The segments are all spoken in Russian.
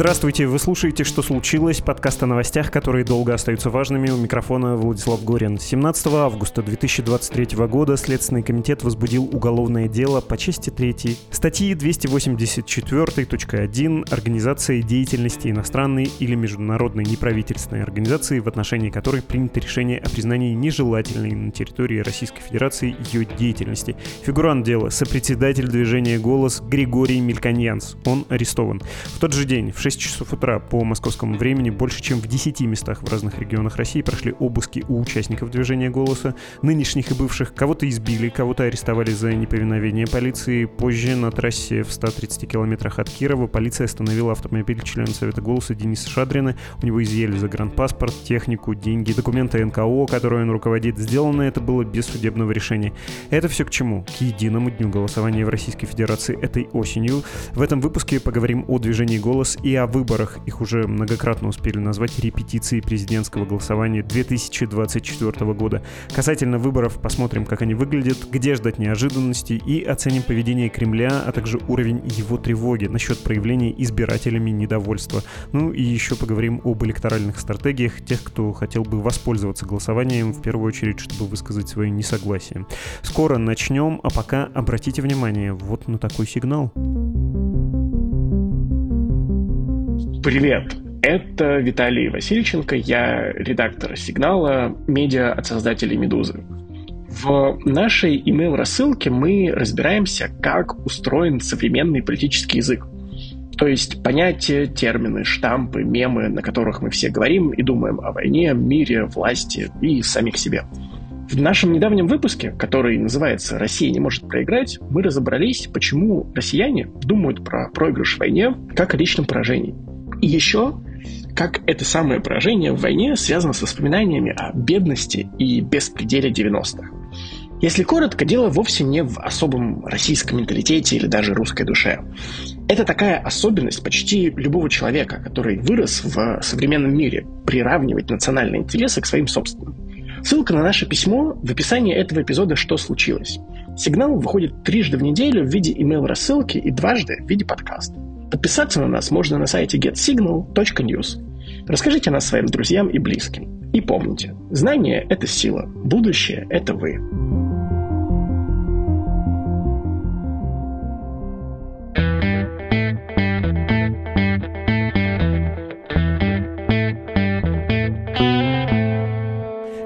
Здравствуйте, вы слушаете «Что случилось?» подкаст о новостях, которые долго остаются важными. У микрофона Владислав Горин. 17 августа 2023 года Следственный комитет возбудил уголовное дело по части 3 статьи 284.1 «Организация деятельности иностранной или международной неправительственной организации, в отношении которой принято решение о признании нежелательной на территории Российской Федерации ее деятельности». Фигурант дела – сопредседатель движения «Голос» Григорий Мельканьянс. Он арестован. В тот же день, в 6 часов утра по московскому времени больше чем в 10 местах в разных регионах России прошли обыски у участников движения «Голоса», нынешних и бывших. Кого-то избили, кого-то арестовали за неповиновение полиции. Позже на трассе в 130 километрах от Кирова полиция остановила автомобиль члена Совета «Голоса» Дениса Шадрина. У него изъяли загранпаспорт, технику, деньги, документы НКО, которые он руководит. Сделано это было без судебного решения. Это все к чему? К единому дню голосования в Российской Федерации этой осенью. В этом выпуске поговорим о движении «Голос» и о выборах. Их уже многократно успели назвать репетицией президентского голосования 2024 года. Касательно выборов посмотрим, как они выглядят, где ждать неожиданностей и оценим поведение Кремля, а также уровень его тревоги насчет проявления избирателями недовольства. Ну и еще поговорим об электоральных стратегиях тех, кто хотел бы воспользоваться голосованием, в первую очередь, чтобы высказать свое несогласие. Скоро начнем, а пока обратите внимание вот на такой сигнал. Привет! Это Виталий Васильченко, я редактор «Сигнала», медиа от создателей «Медузы». В нашей email-рассылке мы разбираемся, как устроен современный политический язык. То есть понятия, термины, штампы, мемы, на которых мы все говорим и думаем о войне, мире, власти и самих себе. В нашем недавнем выпуске, который называется «Россия не может проиграть», мы разобрались, почему россияне думают про проигрыш в войне как о личном поражении – и еще, как это самое поражение в войне связано с воспоминаниями о бедности и беспределе 90-х. Если коротко, дело вовсе не в особом российском менталитете или даже русской душе. Это такая особенность почти любого человека, который вырос в современном мире, приравнивать национальные интересы к своим собственным. Ссылка на наше письмо в описании этого эпизода «Что случилось?». Сигнал выходит трижды в неделю в виде email-рассылки и дважды в виде подкаста. Подписаться на нас можно на сайте getsignal.news. Расскажите о нас своим друзьям и близким. И помните, знание – это сила, будущее – это вы.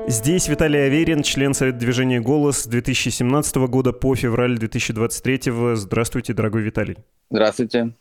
Здесь Виталий Аверин, член Совета движения «Голос» с 2017 года по февраль 2023. Здравствуйте, дорогой Виталий. Здравствуйте.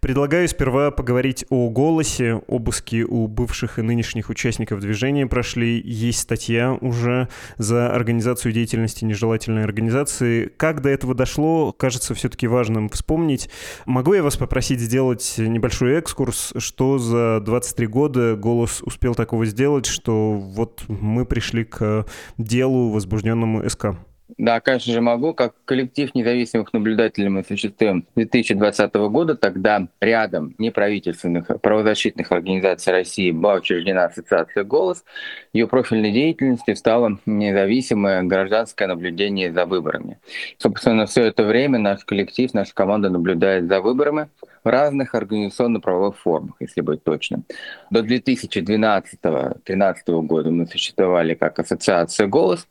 Предлагаю сперва поговорить о голосе. Обыски у бывших и нынешних участников движения прошли. Есть статья уже за организацию деятельности нежелательной организации. Как до этого дошло, кажется все-таки важным вспомнить. Могу я вас попросить сделать небольшой экскурс, что за 23 года «Голос» успел такого сделать, что вот мы пришли к делу, возбужденному СК? Да, конечно же могу. Как коллектив независимых наблюдателей мы существуем 2020 года. Тогда рядом неправительственных правозащитных организаций России была учреждена ассоциация «Голос». Ее профильной деятельностью стало независимое гражданское наблюдение за выборами. Собственно, все это время наш коллектив, наша команда наблюдает за выборами в разных организационно-правовых формах, если быть точным. До 2012-2013 года мы существовали как ассоциация «Голос»,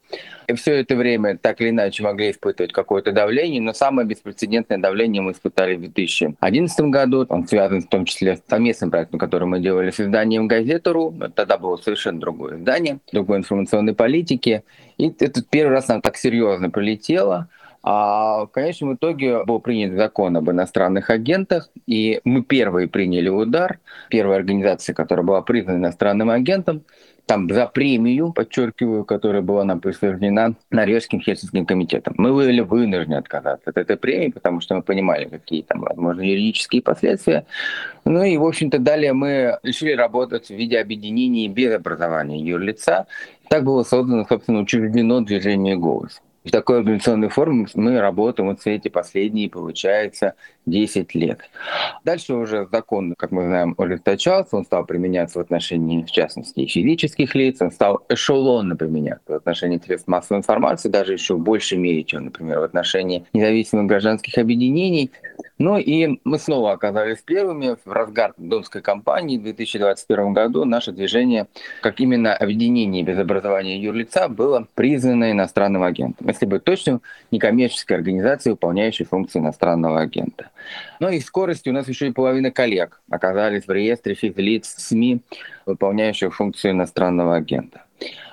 и все это время так или иначе могли испытывать какое-то давление, но самое беспрецедентное давление мы испытали в 2011 году. Он связан в том числе с совместным проектом, который мы делали с изданием «Газета.ру». Тогда было совершенно другое издание, другой информационной политики. И этот первый раз нам так серьезно прилетело. А в конечном итоге был принят закон об иностранных агентах, и мы первые приняли удар. Первая организация, которая была признана иностранным агентом, там за премию, подчеркиваю, которая была нам присуждена Норвежским Хельсинским комитетом. Мы были вынуждены отказаться от этой премии, потому что мы понимали, какие там, возможно, юридические последствия. Ну и, в общем-то, далее мы решили работать в виде объединений без образования юрлица. Так было создано, собственно, учреждено движение «Голос». В такой организационной форме мы работаем вот в эти последние, получается, 10 лет. Дальше уже закон, как мы знаем, ужесточался, он стал применяться в отношении, в частности, физических лиц, он стал эшелонно применяться в отношении средств массовой информации, даже еще в большей мере, чем, например, в отношении независимых гражданских объединений. Ну и мы снова оказались первыми в разгар Домской кампании в 2021 году. Наше движение, как именно объединение без образования юрлица, было признано иностранным агентом. Если быть точным, некоммерческой организацией, выполняющей функции иностранного агента. Ну и скорости у нас еще и половина коллег оказались в реестре физлиц СМИ, выполняющих функцию иностранного агента.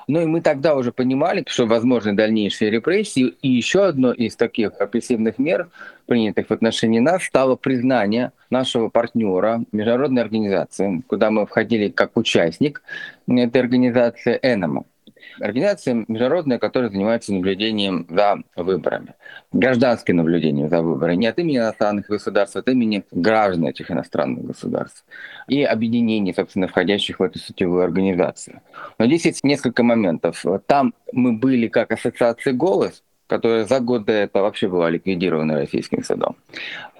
Ну и мы тогда уже понимали, что возможны дальнейшие репрессии. И еще одно из таких репрессивных мер, принятых в отношении нас, стало признание нашего партнера, международной организации, куда мы входили как участник, этой организации «Энема». Организация международная, которая занимается наблюдением за выборами. Гражданским наблюдением за выборами. Не от имени иностранных государств, а от имени граждан этих иностранных государств. И объединений, собственно, входящих в эту сетевую организацию. Но здесь есть несколько моментов. Там мы были как ассоциация «Голос», которая за год до этого вообще была ликвидирована российским судом.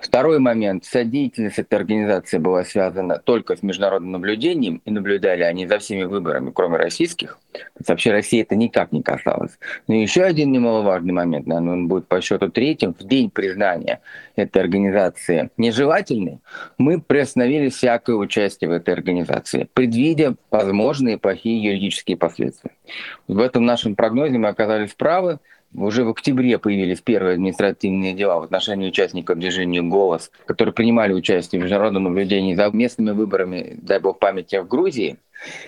Второй момент. Вся деятельность этой организации была связана только с международным наблюдением, и наблюдали они за всеми выборами, кроме российских. То вообще России это никак не касалось. Но еще один немаловажный момент, наверное, он будет по счету третьим. В день признания этой организации нежелательной, мы приостановили всякое участие в этой организации, предвидя возможные плохие юридические последствия. В этом нашем прогнозе мы оказались правы. Уже в октябре появились первые административные дела в отношении участников движения «Голос», которые принимали участие в международном наблюдении за местными выборами, дай бог памяти, в Грузии.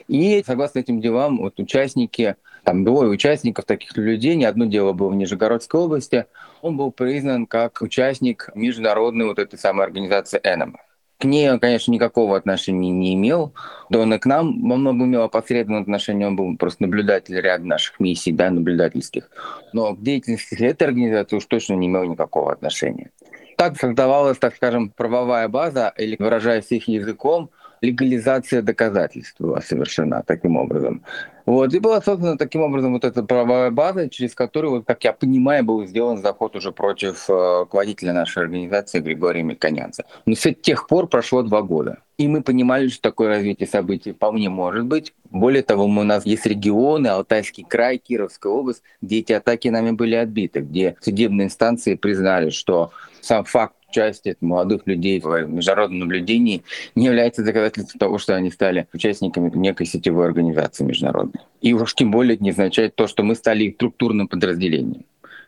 И согласно этим делам, вот участники, там двое участников таких людей, одно дело было в Нижегородской области, он был признан как участник международной вот этой самой организации «Энема». К ней он, конечно, никакого отношения не имел. Да он и к нам во многом имел опосредованное отношение. Он был просто наблюдатель ряда наших миссий, да, наблюдательских. Но к деятельности этой организации уж точно не имел никакого отношения. Так создавалась, так скажем, правовая база, или выражаясь их языком, легализация доказательств была совершена таким образом. Вот, и была создана таким образом вот эта правовая база, через которую, вот, как я понимаю, был сделан заход уже против э, нашей организации Григория Мельконянца. Но с тех пор прошло два года. И мы понимали, что такое развитие событий вполне может быть. Более того, у нас есть регионы, Алтайский край, Кировская область, где эти атаки нами были отбиты, где судебные инстанции признали, что сам факт участие молодых людей в международном наблюдении не является доказательством того, что они стали участниками некой сетевой организации международной. И уж тем более это не означает то, что мы стали их структурным подразделением.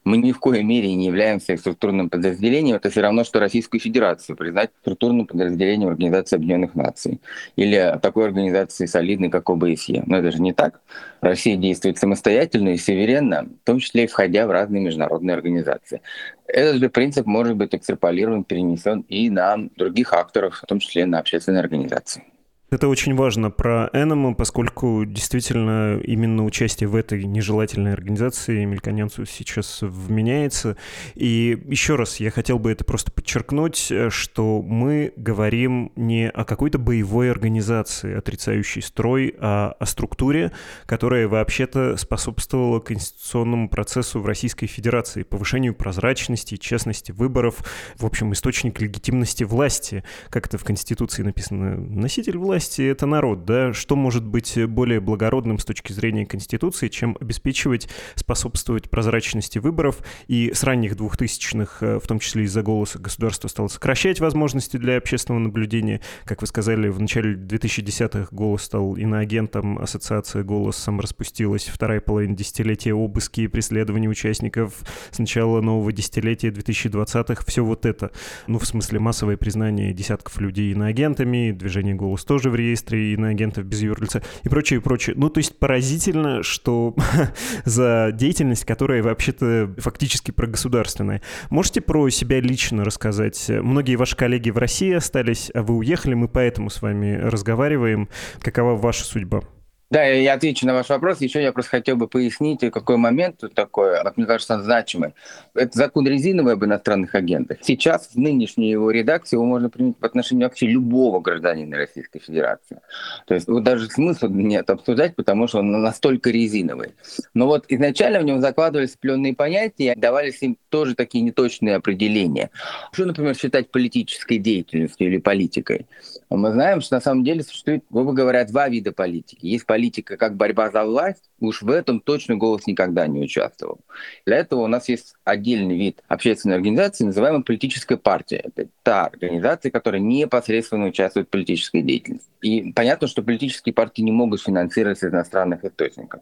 Мы ни в коей мере не являемся структурным подразделением. Это все равно, что Российскую Федерацию признать структурным подразделением Организации Объединенных Наций. Или такой организации солидной, как ОБСЕ. Но это же не так. Россия действует самостоятельно и суверенно, в том числе и входя в разные международные организации. Этот же принцип может быть экстраполирован, перенесен и на других акторов, в том числе на общественные организации. Это очень важно про Эному, поскольку действительно именно участие в этой нежелательной организации Мельконянцу сейчас вменяется. И еще раз я хотел бы это просто подчеркнуть, что мы говорим не о какой-то боевой организации, отрицающей строй, а о структуре, которая вообще-то способствовала конституционному процессу в Российской Федерации, повышению прозрачности, честности выборов, в общем, источник легитимности власти, как это в Конституции написано, носитель власти власти — это народ, да? Что может быть более благородным с точки зрения Конституции, чем обеспечивать, способствовать прозрачности выборов? И с ранних двухтысячных, э, в том числе из-за голоса, государство стало сокращать возможности для общественного наблюдения. Как вы сказали, в начале 2010-х голос стал иноагентом, ассоциация «Голос» самораспустилась. Вторая половина десятилетия обыски и преследования участников с начала нового десятилетия 2020-х. Все вот это. Ну, в смысле, массовое признание десятков людей иноагентами, движение «Голос» тоже тоже в реестре иноагентов без юрлица и прочее, и прочее. Ну, то есть поразительно, что за деятельность, которая вообще-то фактически прогосударственная. Можете про себя лично рассказать? Многие ваши коллеги в России остались, а вы уехали, мы поэтому с вами разговариваем. Какова ваша судьба? Да, я отвечу на ваш вопрос. Еще я просто хотел бы пояснить, какой момент тут такой, мне кажется, он значимый. Это закон резиновый об иностранных агентах. Сейчас в нынешней его редакции его можно принять в отношении вообще любого гражданина Российской Федерации. То есть вот даже смысла нет обсуждать, потому что он настолько резиновый. Но вот изначально в нем закладывались определенные понятия, давались им тоже такие неточные определения. Что, например, считать политической деятельностью или политикой? Мы знаем, что на самом деле существует, грубо говоря, два вида политики. Есть политика как борьба за власть, уж в этом точно голос никогда не участвовал. Для этого у нас есть отдельный вид общественной организации, называемая политическая партия. Это та организация, которая непосредственно участвует в политической деятельности. И понятно, что политические партии не могут финансироваться из иностранных источников.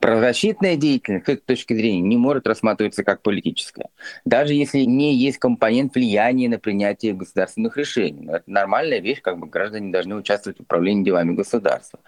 Правозащитная деятельность, с этой точки зрения, не может рассматриваться как политическая. Даже если не есть компонент влияния на принятие государственных решений. Но это нормальная вещь, как бы граждане должны участвовать в управлении делами государства.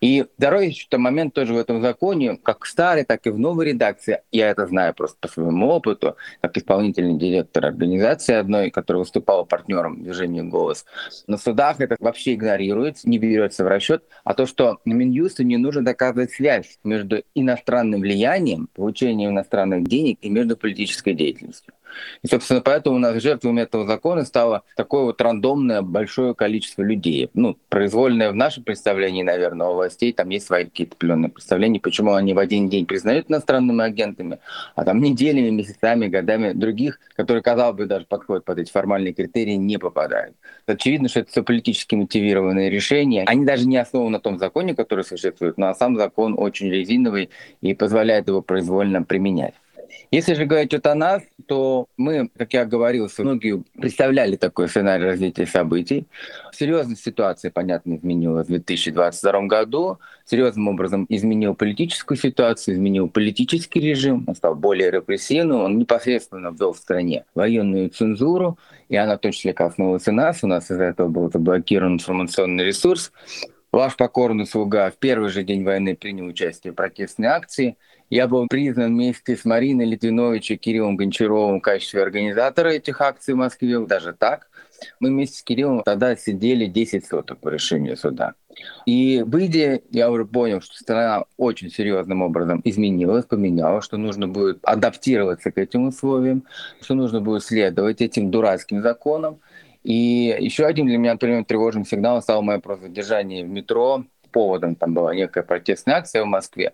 И второй еще момент тоже в этом законе, как в старой, так и в новой редакции, я это знаю просто по своему опыту, как исполнительный директор организации одной, которая выступала партнером движения «Голос». На судах это вообще игнорируется, не берется в расчет, а то, что Минюсту не нужно доказывать связь между иностранным влиянием, получением иностранных денег и между политической деятельностью. И, собственно, поэтому у нас жертвами этого закона стало такое вот рандомное большое количество людей. Ну, произвольное в нашем представлении, наверное, у властей там есть свои какие-то определенные представления, почему они в один день признают иностранными агентами, а там неделями, месяцами, годами других, которые, казалось бы, даже подходят под эти формальные критерии, не попадают. Очевидно, что это все политически мотивированные решения. Они даже не основаны на том законе, который существует, но сам закон очень резиновый и позволяет его произвольно применять. Если же говорить о нас, то мы, как я говорил, многие представляли такой сценарий развития событий. Серьезность ситуации, понятно, изменилась в 2022 году. Серьезным образом изменил политическую ситуацию, изменил политический режим, он стал более репрессивным, он непосредственно ввел в стране военную цензуру, и она числе коснулась и нас. У нас из-за этого был заблокирован информационный ресурс. Ваш покорный слуга в первый же день войны принял участие в протестной акции – я был признан вместе с Мариной Литвинович и Кириллом Гончаровым в качестве организатора этих акций в Москве. Даже так. Мы вместе с Кириллом тогда сидели 10 суток по решению суда. И выйдя, я уже понял, что страна очень серьезным образом изменилась, поменялась, что нужно будет адаптироваться к этим условиям, что нужно будет следовать этим дурацким законам. И еще один для меня, например, тревожным сигналом стало мое просто задержание в метро. Поводом там была некая протестная акция в Москве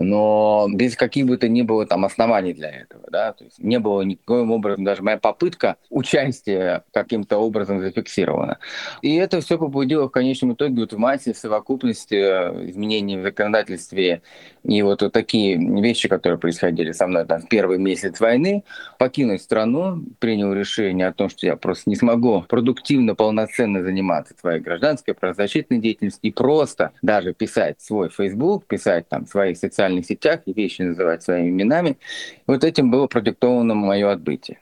но без каких бы то ни было там оснований для этого, да, то есть не было никаким образом, даже моя попытка участия каким-то образом зафиксирована. И это все побудило в конечном итоге вот в массе, в совокупности э, изменений в законодательстве и вот, вот такие вещи, которые происходили со мной там в первый месяц войны, покинуть страну, принял решение о том, что я просто не смогу продуктивно, полноценно заниматься своей гражданской правозащитной деятельностью и просто даже писать свой Facebook, писать там свои социальные социальных сетях и вещи называть своими именами. Вот этим было продиктовано мое отбытие.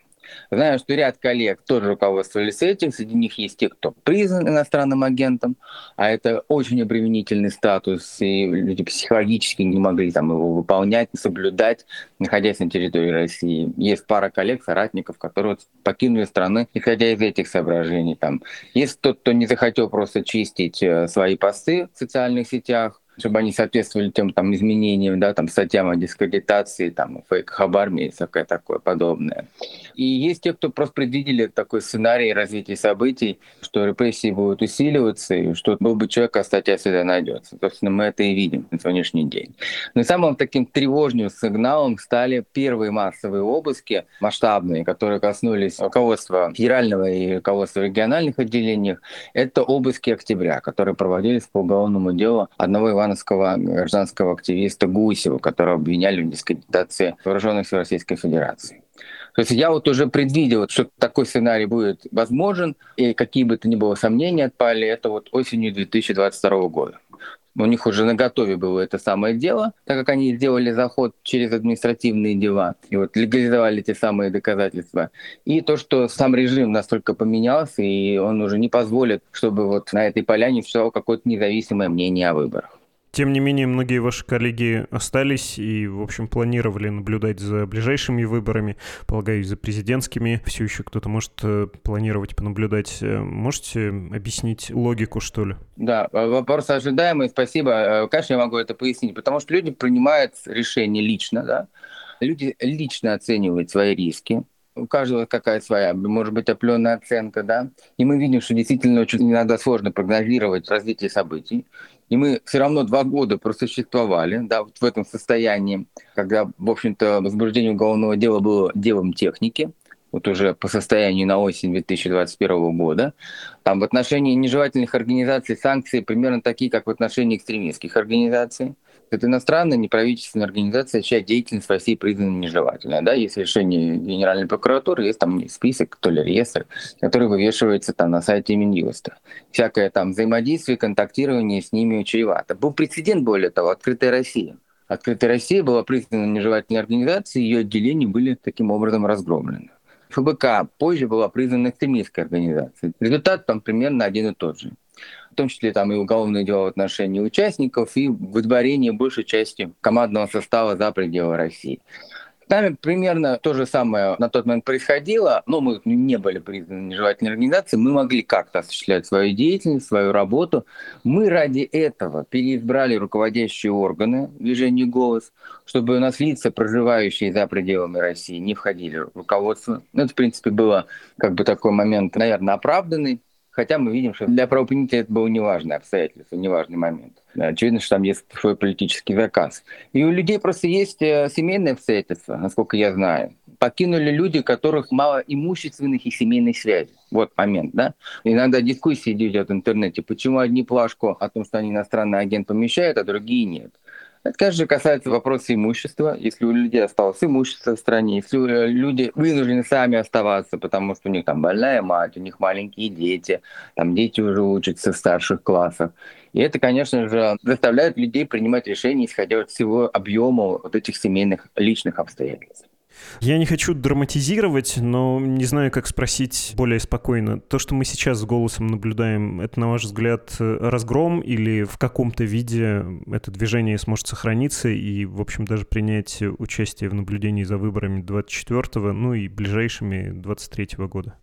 Знаю, что ряд коллег тоже руководствовались этим. Среди них есть те, кто признан иностранным агентом, а это очень обременительный статус, и люди психологически не могли там его выполнять, соблюдать, находясь на территории России. Есть пара коллег, соратников, которые покинули страны, исходя из этих соображений. Там. Есть тот, кто не захотел просто чистить э, свои посты в социальных сетях, чтобы они соответствовали тем там, изменениям, да, там, статьям о дискредитации, там, фейках об армии и всякое такое подобное. И есть те, кто просто предвидели такой сценарий развития событий, что репрессии будут усиливаться, и что был бы человек, а статья всегда найдется. Собственно, мы это и видим на сегодняшний день. Но самым таким тревожным сигналом стали первые массовые обыски, масштабные, которые коснулись руководства федерального и руководства региональных отделений. Это обыски октября, которые проводились по уголовному делу одного Ивана ивановского гражданского активиста Гусева, которого обвиняли в дискредитации вооруженных сил Российской Федерации. То есть я вот уже предвидел, что такой сценарий будет возможен, и какие бы то ни было сомнения отпали, это вот осенью 2022 года. У них уже на готове было это самое дело, так как они сделали заход через административные дела и вот легализовали те самые доказательства. И то, что сам режим настолько поменялся, и он уже не позволит, чтобы вот на этой поляне все какое-то независимое мнение о выборах. Тем не менее, многие ваши коллеги остались и, в общем, планировали наблюдать за ближайшими выборами, полагаю, за президентскими. Все еще кто-то может э, планировать понаблюдать. Э, можете объяснить логику, что ли? Да, вопрос ожидаемый, спасибо. Э, конечно, я могу это пояснить, потому что люди принимают решение лично, да, люди лично оценивают свои риски, у каждого какая своя, может быть, определенная оценка, да. И мы видим, что действительно очень иногда сложно прогнозировать развитие событий. И мы все равно два года просуществовали, да, вот в этом состоянии, когда, в общем-то, возбуждение уголовного дела было делом техники, вот уже по состоянию на осень 2021 года. Там в отношении нежелательных организаций санкции примерно такие, как в отношении экстремистских организаций. Это иностранная неправительственная организация, чья деятельность в России признана нежелательной. Да? Есть решение Генеральной прокуратуры, есть там список, то ли реестр, который вывешивается там на сайте Минюста. Всякое там взаимодействие, контактирование с ними чревато. Был прецедент, более того, «Открытая Россия». «Открытая Россия» была признана нежелательной организацией, ее отделения были таким образом разгромлены. ФБК позже была признана экстремистской организацией. Результат там примерно один и тот же том числе там и уголовные дела в отношении участников, и выдворение большей части командного состава за пределы России. С нами примерно то же самое на тот момент происходило, но мы не были признаны нежелательной организацией, мы могли как-то осуществлять свою деятельность, свою работу. Мы ради этого переизбрали руководящие органы движения «Голос», чтобы у нас лица, проживающие за пределами России, не входили в руководство. Это, в принципе, было как бы такой момент, наверное, оправданный. Хотя мы видим, что для правоприменителя это было неважное обстоятельство, неважный момент. Очевидно, что там есть свой политический заказ. И у людей просто есть э, семейные обстоятельства, насколько я знаю. Покинули люди, которых мало имущественных и семейных связей. Вот момент, да? Иногда дискуссии идет в интернете, почему одни плашку о том, что они иностранный агент помещают, а другие нет. Это, конечно, касается вопроса имущества. Если у людей осталось имущество в стране, если э, люди вынуждены сами оставаться, потому что у них там больная мать, у них маленькие дети, там дети уже учатся в старших классах. И это, конечно же, заставляет людей принимать решения, исходя из всего объема вот этих семейных личных обстоятельств. Я не хочу драматизировать, но не знаю, как спросить более спокойно. То, что мы сейчас с голосом наблюдаем, это, на ваш взгляд, разгром или в каком-то виде это движение сможет сохраниться и, в общем, даже принять участие в наблюдении за выборами 24-го, ну и ближайшими 23-го года?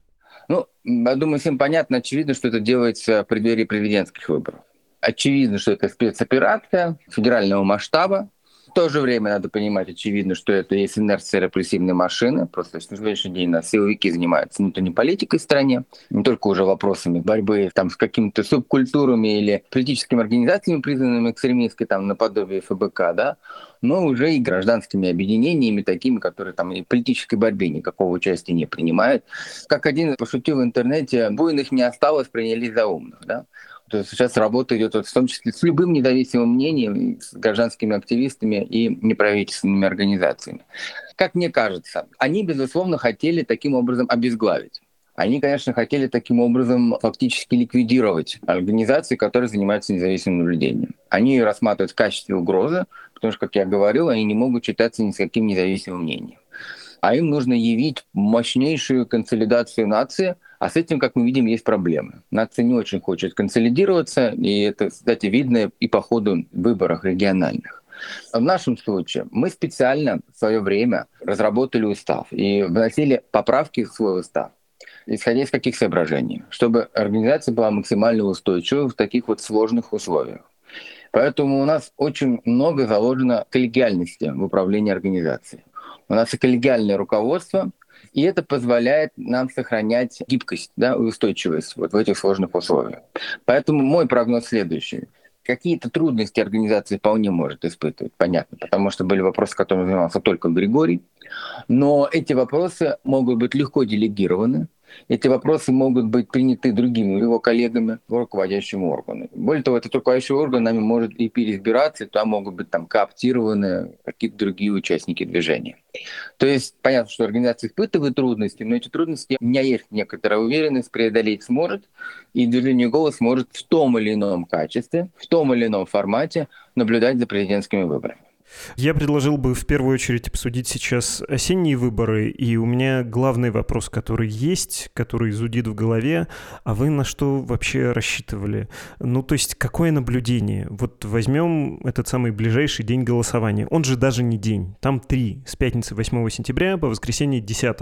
Ну, я думаю, всем понятно, очевидно, что это делается в преддверии президентских выборов. Очевидно, что это спецоперация федерального масштаба, то же время надо понимать, очевидно, что это есть инерция репрессивной машины. Просто на сегодняшний день нас силовики занимаются внутренней политикой в стране, не только уже вопросами борьбы там, с какими-то субкультурами или политическими организациями, признанными экстремистской, там, наподобие ФБК, да, но уже и гражданскими объединениями, такими, которые там и политической борьбе никакого участия не принимают. Как один пошутил в интернете, буйных не осталось, принялись за умных. Да? То есть сейчас работа идет вот в том числе с любым независимым мнением, с гражданскими активистами и неправительственными организациями. Как мне кажется, они, безусловно, хотели таким образом обезглавить. Они, конечно, хотели таким образом фактически ликвидировать организации, которые занимаются независимым наблюдением. Они ее рассматривают в качестве угрозы, потому что, как я говорил, они не могут читаться ни с каким независимым мнением. А им нужно явить мощнейшую консолидацию нации – а с этим, как мы видим, есть проблемы. Нация не очень хочет консолидироваться, и это, кстати, видно и по ходу выборов региональных. В нашем случае мы специально в свое время разработали устав и вносили поправки в свой устав, исходя из каких соображений, чтобы организация была максимально устойчивой в таких вот сложных условиях. Поэтому у нас очень много заложено коллегиальности в управлении организацией. У нас и коллегиальное руководство, и это позволяет нам сохранять гибкость да, устойчивость вот в этих сложных условиях. Поэтому мой прогноз следующий. Какие-то трудности организации вполне может испытывать, понятно, потому что были вопросы, которыми занимался только Григорий. Но эти вопросы могут быть легко делегированы, эти вопросы могут быть приняты другими его коллегами в руководящем. Более того, этот руководящий орган нами может и переизбираться, и там могут быть там кооптированы какие-то другие участники движения. То есть понятно, что организация испытывает трудности, но эти трудности у меня есть некоторая уверенность, преодолеть сможет, и движение «Голос» может в том или ином качестве, в том или ином формате наблюдать за президентскими выборами. Я предложил бы в первую очередь обсудить сейчас осенние выборы, и у меня главный вопрос, который есть, который зудит в голове, а вы на что вообще рассчитывали? Ну, то есть, какое наблюдение? Вот возьмем этот самый ближайший день голосования. Он же даже не день, там три, с пятницы 8 сентября по воскресенье 10.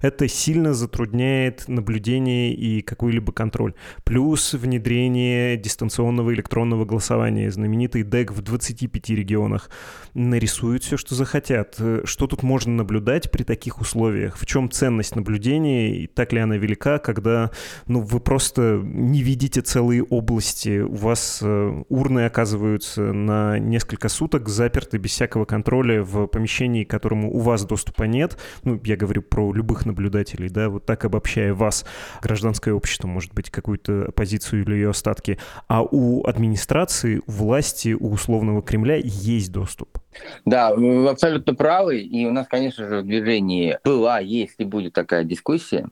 Это сильно затрудняет наблюдение и какой-либо контроль. Плюс внедрение дистанционного электронного голосования, знаменитый ДЭК в 25 регионах нарисуют все, что захотят. Э, что тут можно наблюдать при таких условиях? В чем ценность наблюдения? И так ли она велика, когда ну, вы просто не видите целые области, у вас э, урны оказываются на несколько суток заперты без всякого контроля в помещении, к которому у вас доступа нет. Ну, я говорю про любых наблюдателей, да, вот так обобщая вас, гражданское общество, может быть, какую-то оппозицию или ее остатки, а у администрации, у власти, у условного Кремля есть доступ. Да, вы абсолютно правы. И у нас, конечно же, в движении была, есть и будет такая дискуссия.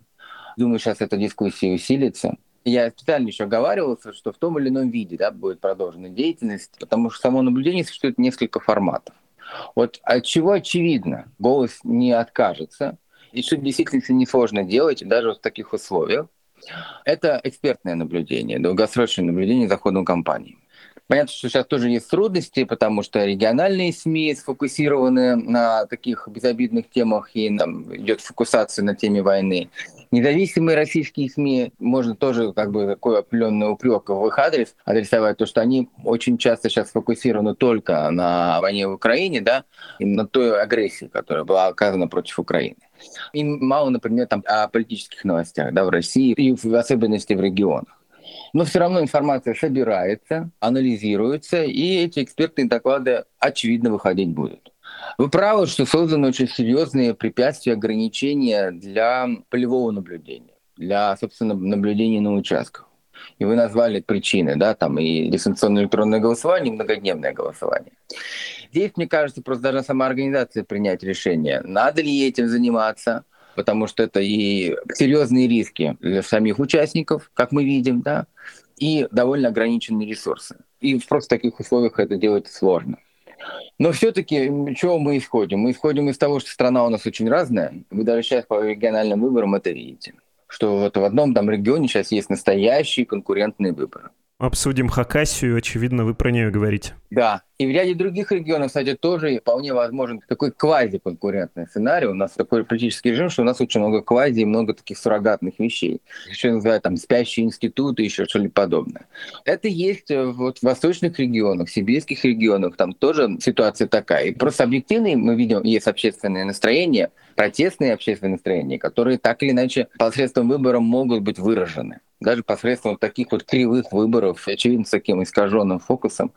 Думаю, сейчас эта дискуссия усилится. Я специально еще оговаривался, что в том или ином виде да, будет продолжена деятельность, потому что само наблюдение существует несколько форматов. Вот от чего очевидно, голос не откажется, и что действительно несложно делать, даже в таких условиях, это экспертное наблюдение, долгосрочное наблюдение за ходом кампании. Понятно, что сейчас тоже есть трудности, потому что региональные СМИ сфокусированы на таких безобидных темах, и там идет фокусация на теме войны. Независимые российские СМИ, можно тоже как бы такой определенный упрек в их адрес адресовать, то, что они очень часто сейчас сфокусированы только на войне в Украине, да, и на той агрессии, которая была оказана против Украины. Им мало, например, там, о политических новостях да, в России и в особенности в регионах. Но все равно информация собирается, анализируется, и эти экспертные доклады, очевидно, выходить будут. Вы правы, что созданы очень серьезные препятствия, ограничения для полевого наблюдения, для, собственно, наблюдения на участках. И вы назвали причины, да, там и дистанционное электронное голосование, и многодневное голосование. Здесь, мне кажется, просто должна сама организация принять решение, надо ли этим заниматься – потому что это и серьезные риски для самих участников, как мы видим, да, и довольно ограниченные ресурсы. И в просто таких условиях это делать сложно. Но все-таки чего мы исходим? Мы исходим из того, что страна у нас очень разная. Вы даже сейчас по региональным выборам это видите. Что вот в одном там регионе сейчас есть настоящие конкурентные выборы. Обсудим Хакасию, очевидно, вы про нее говорите. Да, и в ряде других регионов, кстати, тоже вполне возможен такой квази-конкурентный сценарий. У нас такой политический режим, что у нас очень много квази и много таких суррогатных вещей. Еще называют там спящие институты, еще что-либо подобное. Это есть вот в восточных регионах, сибирских регионах, там тоже ситуация такая. И просто объективно мы видим, есть общественное настроение, протестные общественные настроения, которые так или иначе посредством выборов могут быть выражены даже посредством таких вот кривых выборов, очевидно, с таким искаженным фокусом,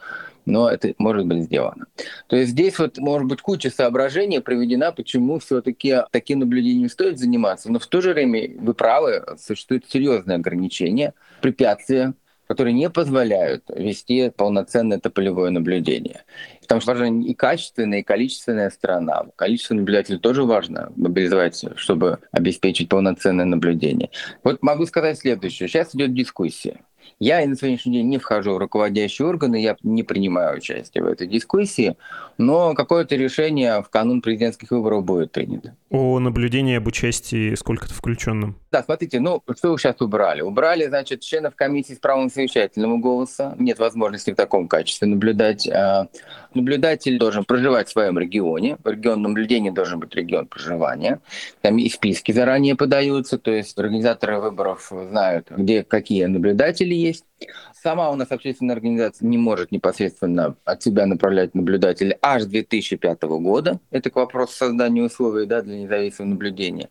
но это может быть сделано. То есть здесь вот может быть куча соображений приведена, почему все-таки таким наблюдением стоит заниматься, но в то же время вы правы, существуют серьезные ограничения, препятствия, которые не позволяют вести полноценное это полевое наблюдение. Потому что важна и качественная, и количественная сторона. Количество наблюдателей тоже важно мобилизовать, чтобы обеспечить полноценное наблюдение. Вот могу сказать следующее. Сейчас идет дискуссия. Я на сегодняшний день не вхожу в руководящие органы, я не принимаю участие в этой дискуссии, но какое-то решение в канун президентских выборов будет принято. О наблюдении об участии сколько-то включенном? Да, смотрите, ну что вы сейчас убрали? Убрали, значит, членов комиссии с правом совещательного голоса. Нет возможности в таком качестве наблюдать. А, наблюдатель должен проживать в своем регионе. Регион наблюдения должен быть регион проживания. Там и списки заранее подаются, то есть организаторы выборов знают, где какие наблюдатели есть. Сама у нас общественная организация не может непосредственно от себя направлять наблюдателей аж 2005 года. Это к вопросу создания условий да, для независимого наблюдения.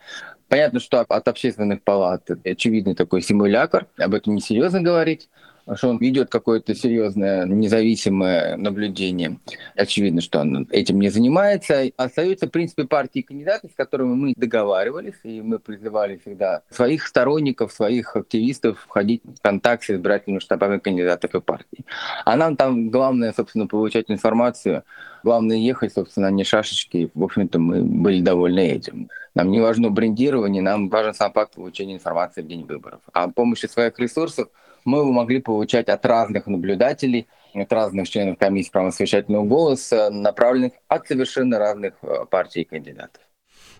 Понятно, что от общественных палат очевидный такой симулятор, об этом не серьезно говорить что он ведет какое-то серьезное независимое наблюдение. Очевидно, что он этим не занимается. Остаются, в принципе, партии кандидаты, с которыми мы договаривались, и мы призывали всегда своих сторонников, своих активистов входить в контакт с избирательными штабами кандидатов и партий. А нам там главное, собственно, получать информацию, главное ехать, собственно, не шашечки. В общем-то, мы были довольны этим. Нам не важно брендирование, нам важен сам факт получения информации в день выборов. А помощи своих ресурсов мы могли получать от разных наблюдателей, от разных членов комиссии правосовещательного голоса, направленных от совершенно разных э, партий и кандидатов.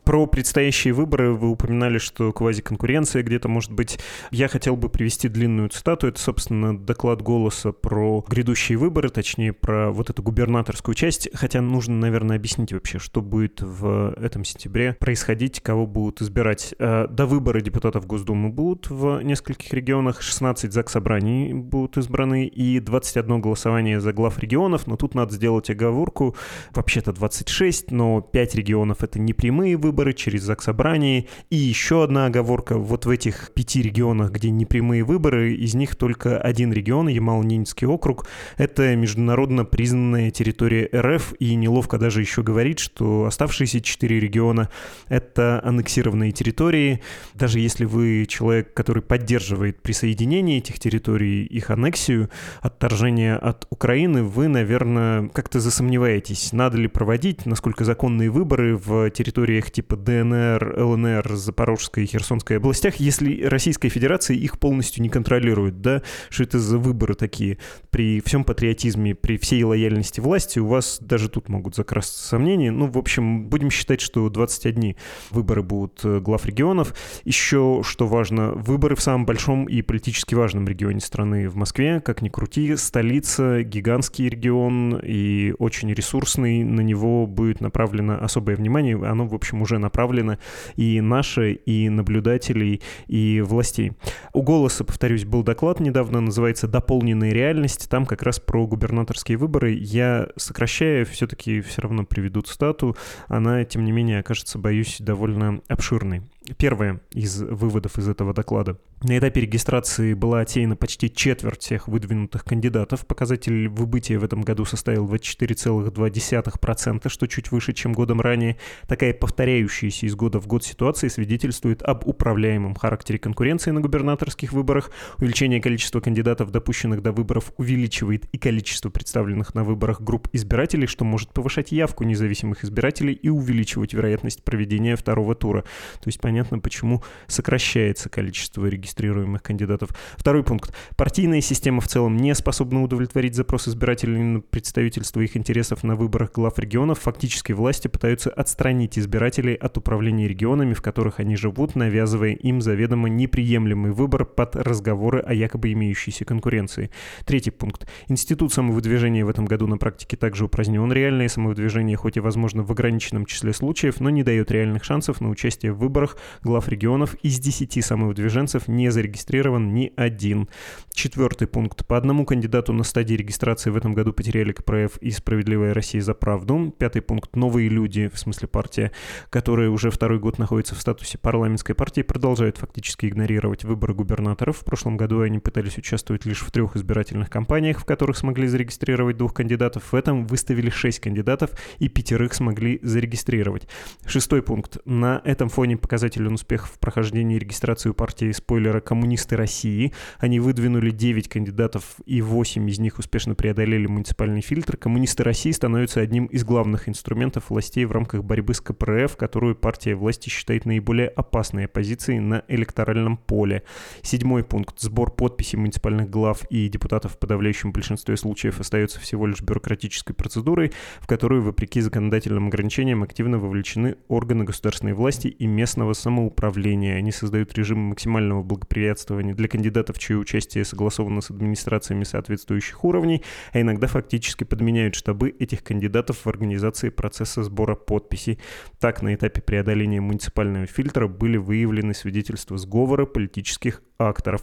Про предстоящие выборы вы упоминали, что квазиконкуренция где-то может быть. Я хотел бы привести длинную цитату. Это, собственно, доклад «Голоса» про грядущие выборы, точнее, про вот эту губернаторскую часть. Хотя нужно, наверное, объяснить вообще, что будет в этом сентябре происходить, кого будут избирать. Э, до выбора депутатов Госдумы будут в нескольких регионах, 16 заксобраний будут избраны и 21 голосование за глав регионов, но тут надо сделать оговорку. Вообще-то 26, но 5 регионов — это не прямые выборы, выборы через заксобрание. И еще одна оговорка. Вот в этих пяти регионах, где непрямые выборы, из них только один регион, Ямал-Ненецкий округ, это международно признанная территория РФ. И неловко даже еще говорить, что оставшиеся четыре региона — это аннексированные территории. Даже если вы человек, который поддерживает присоединение этих территорий, их аннексию, отторжение от Украины, вы, наверное, как-то засомневаетесь, надо ли проводить, насколько законные выборы в территориях типа ДНР, ЛНР, Запорожской и Херсонской областях, если Российская Федерация их полностью не контролирует, да, что это за выборы такие? При всем патриотизме, при всей лояльности власти у вас даже тут могут закрасться сомнения. Ну, в общем, будем считать, что 21 выборы будут э, глав регионов. Еще, что важно, выборы в самом большом и политически важном регионе страны в Москве, как ни крути, столица, гигантский регион и очень ресурсный, на него будет направлено особое внимание, оно, в общем, уже уже направлены и наши, и наблюдателей, и властей. У «Голоса», повторюсь, был доклад недавно, называется «Дополненная реальность». Там как раз про губернаторские выборы. Я сокращаю, все-таки все равно приведу цитату. Она, тем не менее, окажется, боюсь, довольно обширной. Первое из выводов из этого доклада. На этапе регистрации была отсеяна почти четверть всех выдвинутых кандидатов. Показатель выбытия в этом году составил 24,2%, что чуть выше, чем годом ранее. Такая повторяющаяся из года в год ситуация свидетельствует об управляемом характере конкуренции на губернаторских выборах. Увеличение количества кандидатов, допущенных до выборов, увеличивает и количество представленных на выборах групп избирателей, что может повышать явку независимых избирателей и увеличивать вероятность проведения второго тура. То есть понятно, почему сокращается количество регистрируемых кандидатов. Второй пункт. Партийная система в целом не способна удовлетворить запрос избирателей на представительство их интересов на выборах глав регионов. Фактически власти пытаются отстранить избирателей от управления регионами, в которых они живут, навязывая им заведомо неприемлемый выбор под разговоры о якобы имеющейся конкуренции. Третий пункт. Институт самовыдвижения в этом году на практике также упразднен. Реальное самовыдвижение, хоть и возможно в ограниченном числе случаев, но не дает реальных шансов на участие в выборах, глав регионов, из 10 самовыдвиженцев не зарегистрирован ни один. Четвертый пункт. По одному кандидату на стадии регистрации в этом году потеряли КПРФ и «Справедливая Россия за правду». Пятый пункт. Новые люди, в смысле партия, которые уже второй год находятся в статусе парламентской партии, продолжают фактически игнорировать выборы губернаторов. В прошлом году они пытались участвовать лишь в трех избирательных кампаниях, в которых смогли зарегистрировать двух кандидатов. В этом выставили шесть кандидатов и пятерых смогли зарегистрировать. Шестой пункт. На этом фоне показателен успех в прохождении регистрации у партии спойлера «Коммунисты России». Они выдвинули 9 кандидатов, и 8 из них успешно преодолели муниципальный фильтр. «Коммунисты России» становятся одним из главных инструментов властей в рамках борьбы с КПРФ, которую партия власти считает наиболее опасной оппозицией на электоральном поле. Седьмой пункт. Сбор подписей муниципальных глав и депутатов в подавляющем большинстве случаев остается всего лишь бюрократической процедурой, в которую, вопреки законодательным ограничениям, активно вовлечены органы государственной власти и местного самоуправления. Они создают режим максимального благоприятствования для кандидатов, чье участие согласовано с администрациями соответствующих уровней, а иногда фактически подменяют штабы этих кандидатов в организации процесса сбора подписей. Так, на этапе преодоления муниципального фильтра были выявлены свидетельства сговора политических акторов.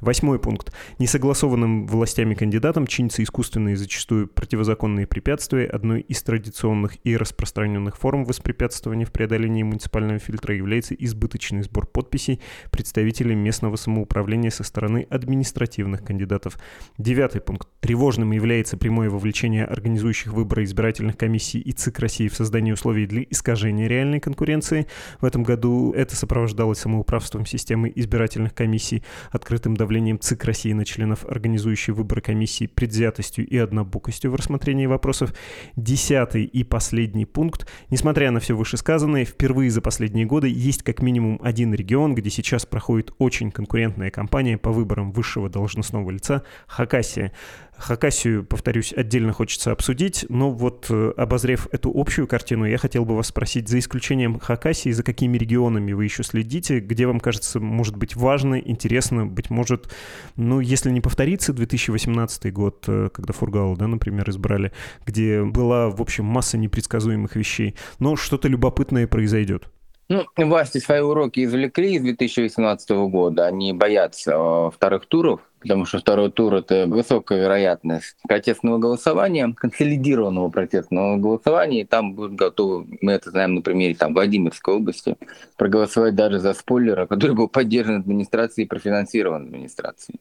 Восьмой пункт. Несогласованным властями кандидатам чинятся искусственные зачастую противозаконные препятствия. Одной из традиционных и распространенных форм воспрепятствования в преодолении муниципального фильтра является избыточный сбор подписей представителей местного самоуправления со стороны административных кандидатов. Девятый пункт. Тревожным является прямое вовлечение организующих выборы избирательных комиссий и ЦИК России в создание условий для искажения реальной конкуренции. В этом году это сопровождалось самоуправством системы избирательных комиссий репрессий, открытым давлением ЦИК России на членов организующей выборы комиссии, предвзятостью и однобокостью в рассмотрении вопросов. Десятый и последний пункт. Несмотря на все вышесказанное, впервые за последние годы есть как минимум один регион, где сейчас проходит очень конкурентная кампания по выборам высшего должностного лица – Хакасия. Хакасию, повторюсь, отдельно хочется обсудить, но вот э, обозрев эту общую картину, я хотел бы вас спросить, за исключением Хакасии, за какими регионами вы еще следите, где вам кажется, может быть, важно, интересно, быть может, ну, если не повторится 2018 год, э, когда Фургала, да, например, избрали, где была, в общем, масса непредсказуемых вещей, но что-то любопытное произойдет. Ну, власти свои уроки извлекли из 2018 года. Они боятся э, вторых туров, потому что второй тур — это высокая вероятность протестного голосования, консолидированного протестного голосования, и там будут готовы, мы это знаем на примере там, Владимирской области, проголосовать даже за спойлера, который был поддержан администрацией и профинансирован администрацией.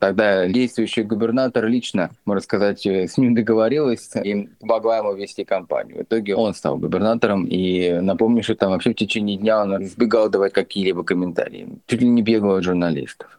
Тогда действующий губернатор лично, можно сказать, э, с ним договорилась и помогла ему вести кампанию. В итоге он стал губернатором, и напомню, что там вообще в течение дня он избегал давать какие-либо комментарии. Чуть ли не бегал от журналистов.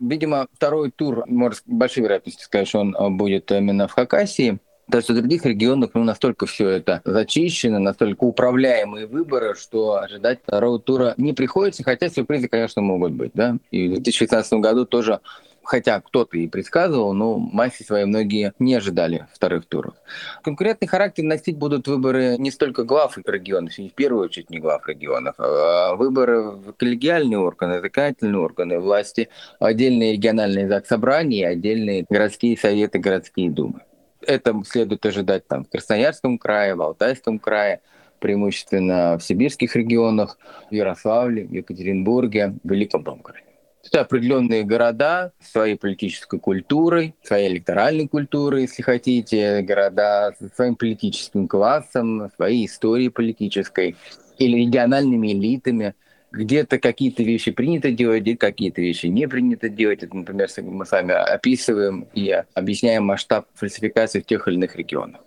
Видимо, второй тур, можно с большой вероятностью сказать, что он э, будет именно в Хакасии. Потому что в других регионах ну, настолько все это зачищено, настолько управляемые выборы, что ожидать второго тура не приходится, хотя сюрпризы, конечно, могут быть. Да? И в 2016 году тоже хотя кто-то и предсказывал, но массе своей многие не ожидали вторых туров. Конкурентный характер носить будут выборы не столько глав регионов, и в первую очередь не глав регионов, а выборы в коллегиальные органы, законодательные органы власти, отдельные региональные заксобрания, отдельные городские советы, городские думы. Это следует ожидать там в Красноярском крае, в Алтайском крае, преимущественно в сибирских регионах, в Ярославле, в Екатеринбурге, в Великом Новгороде. Это определенные города своей политической культурой, своей электоральной культурой, если хотите, города со своим политическим классом, своей историей политической или региональными элитами. Где-то какие-то вещи принято делать, где какие-то вещи не принято делать. Это, например, мы с вами описываем и объясняем масштаб фальсификации в тех или иных регионах.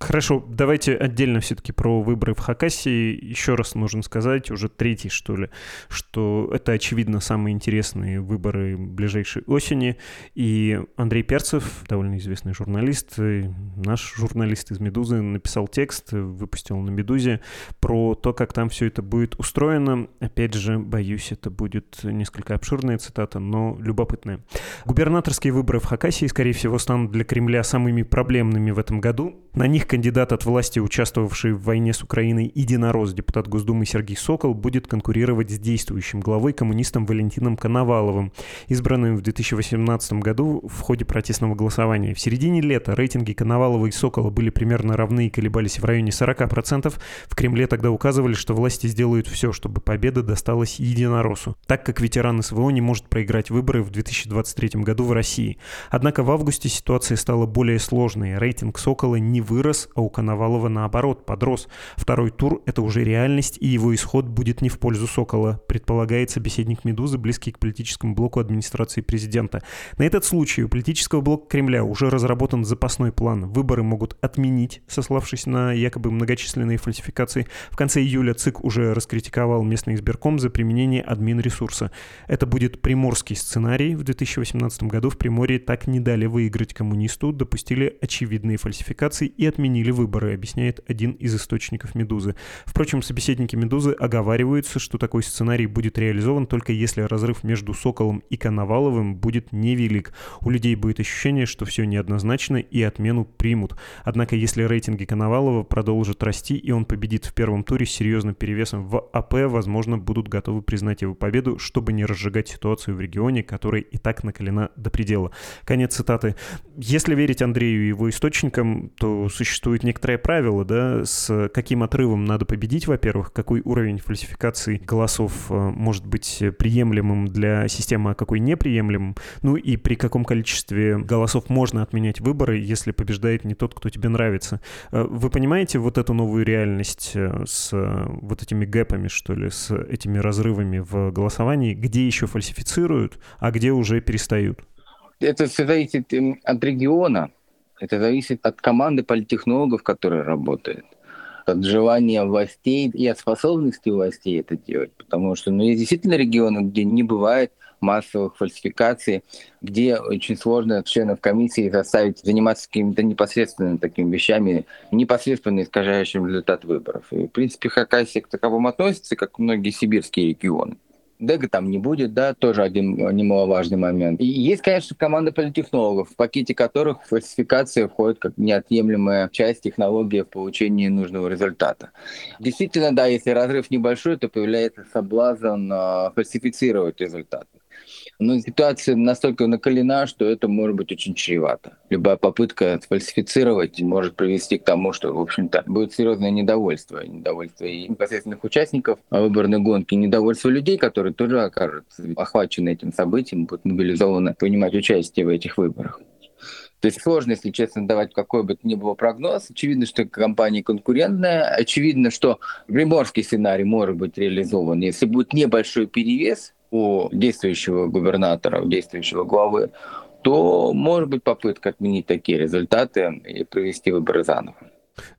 Хорошо, давайте отдельно все-таки про выборы в Хакасии. Еще раз нужно сказать, уже третий, что ли, что это, очевидно, самые интересные выборы ближайшей осени. И Андрей Перцев, довольно известный журналист, наш журналист из «Медузы», написал текст, выпустил на «Медузе» про то, как там все это будет устроено. Опять же, боюсь, это будет несколько обширная цитата, но любопытная. Губернаторские выборы в Хакасии, скорее всего, станут для Кремля самыми проблемными в этом году. На них кандидат от власти, участвовавший в войне с Украиной единорос, депутат Госдумы Сергей Сокол, будет конкурировать с действующим главой коммунистом Валентином Коноваловым, избранным в 2018 году в ходе протестного голосования. В середине лета рейтинги Коновалова и Сокола были примерно равны и колебались в районе 40%. В Кремле тогда указывали, что власти сделают все, чтобы победа досталась единоросу, так как ветеран СВО не может проиграть выборы в 2023 году в России. Однако в августе ситуация стала более сложной. Рейтинг Сокола не вырос, вырос, а у Коновалова наоборот подрос. Второй тур — это уже реальность, и его исход будет не в пользу Сокола, предполагает собеседник «Медузы», близкий к политическому блоку администрации президента. На этот случай у политического блока Кремля уже разработан запасной план. Выборы могут отменить, сославшись на якобы многочисленные фальсификации. В конце июля ЦИК уже раскритиковал местный избирком за применение админ-ресурса. Это будет приморский сценарий. В 2018 году в Приморье так не дали выиграть коммунисту, допустили очевидные фальсификации и отменили выборы, объясняет один из источников «Медузы». Впрочем, собеседники «Медузы» оговариваются, что такой сценарий будет реализован только если разрыв между Соколом и Коноваловым будет невелик. У людей будет ощущение, что все неоднозначно и отмену примут. Однако, если рейтинги Коновалова продолжат расти и он победит в первом туре с серьезным перевесом в АП, возможно, будут готовы признать его победу, чтобы не разжигать ситуацию в регионе, которая и так накалена до предела. Конец цитаты. Если верить Андрею и его источникам, то существует некоторое правило, да, с каким отрывом надо победить, во-первых, какой уровень фальсификации голосов э, может быть приемлемым для системы, а какой неприемлемым, ну и при каком количестве голосов можно отменять выборы, если побеждает не тот, кто тебе нравится. Э, вы понимаете вот эту новую реальность э, с вот этими гэпами, что ли, с этими разрывами в голосовании, где еще фальсифицируют, а где уже перестают? Это зависит от региона. Это зависит от команды политтехнологов, которые работают, от желания властей и от способности властей это делать. Потому что ну, есть действительно регионы, где не бывает массовых фальсификаций, где очень сложно членов комиссии заставить заниматься какими-то непосредственными такими вещами, непосредственно искажающими результат выборов. И, в принципе, Хакасия к таковому относится, как многие сибирские регионы. Дега там не будет, да, тоже один немаловажный момент. И есть, конечно, команда политтехнологов, в пакете которых фальсификация входит как неотъемлемая часть технологии в получении нужного результата. Действительно, да, если разрыв небольшой, то появляется соблазн э, фальсифицировать результаты. Но ситуация настолько накалена, что это может быть очень чревато. Любая попытка сфальсифицировать может привести к тому, что, в общем-то, будет серьезное недовольство. Недовольство и непосредственных участников выборной гонки, недовольство людей, которые тоже окажутся охвачены этим событием, будут мобилизованы принимать участие в этих выборах. То есть сложно, если честно, давать какой бы то ни было прогноз. Очевидно, что компания конкурентная. Очевидно, что приморский сценарий может быть реализован, если будет небольшой перевес у действующего губернатора, у действующего главы, то может быть попытка отменить такие результаты и провести выборы заново.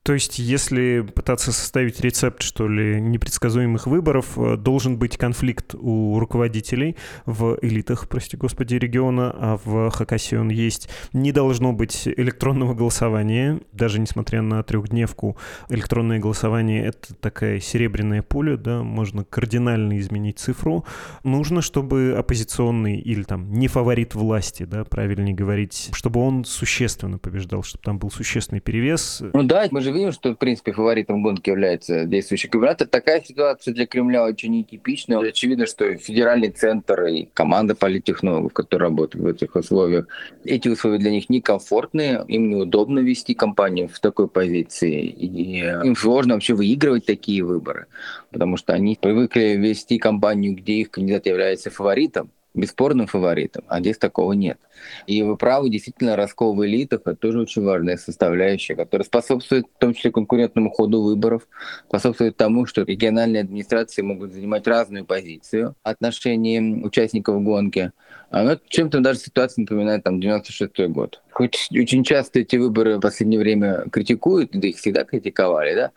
То есть, если пытаться составить рецепт, что ли, непредсказуемых выборов, э, должен быть конфликт у руководителей в элитах, прости господи, региона, а в Хакасии он есть. Не должно быть электронного голосования, даже несмотря на трехдневку. Электронное голосование — это такая серебряная пуля, да, можно кардинально изменить цифру. Нужно, чтобы оппозиционный или там не фаворит власти, да, правильнее говорить, чтобы он существенно побеждал, чтобы там был существенный перевес. Ну да, мы же видим, что, в принципе, фаворитом гонки является действующий губернатор. Такая ситуация для Кремля очень нетипичная. Очевидно, что федеральный центр и команда политтехнологов, которые работают в этих условиях, эти условия для них некомфортные, им неудобно вести кампанию в такой позиции, и им сложно вообще выигрывать такие выборы, потому что они привыкли вести кампанию, где их кандидат является фаворитом, бесспорным фаворитом, а здесь такого нет. И вы правы, действительно, раскол в элитах – это тоже очень важная составляющая, которая способствует в том числе конкурентному ходу выборов, способствует тому, что региональные администрации могут занимать разную позицию в отношении участников гонки. Ну, чем-то даже ситуация напоминает там 96 год. Хоть очень часто эти выборы в последнее время критикуют, да их всегда критиковали, да,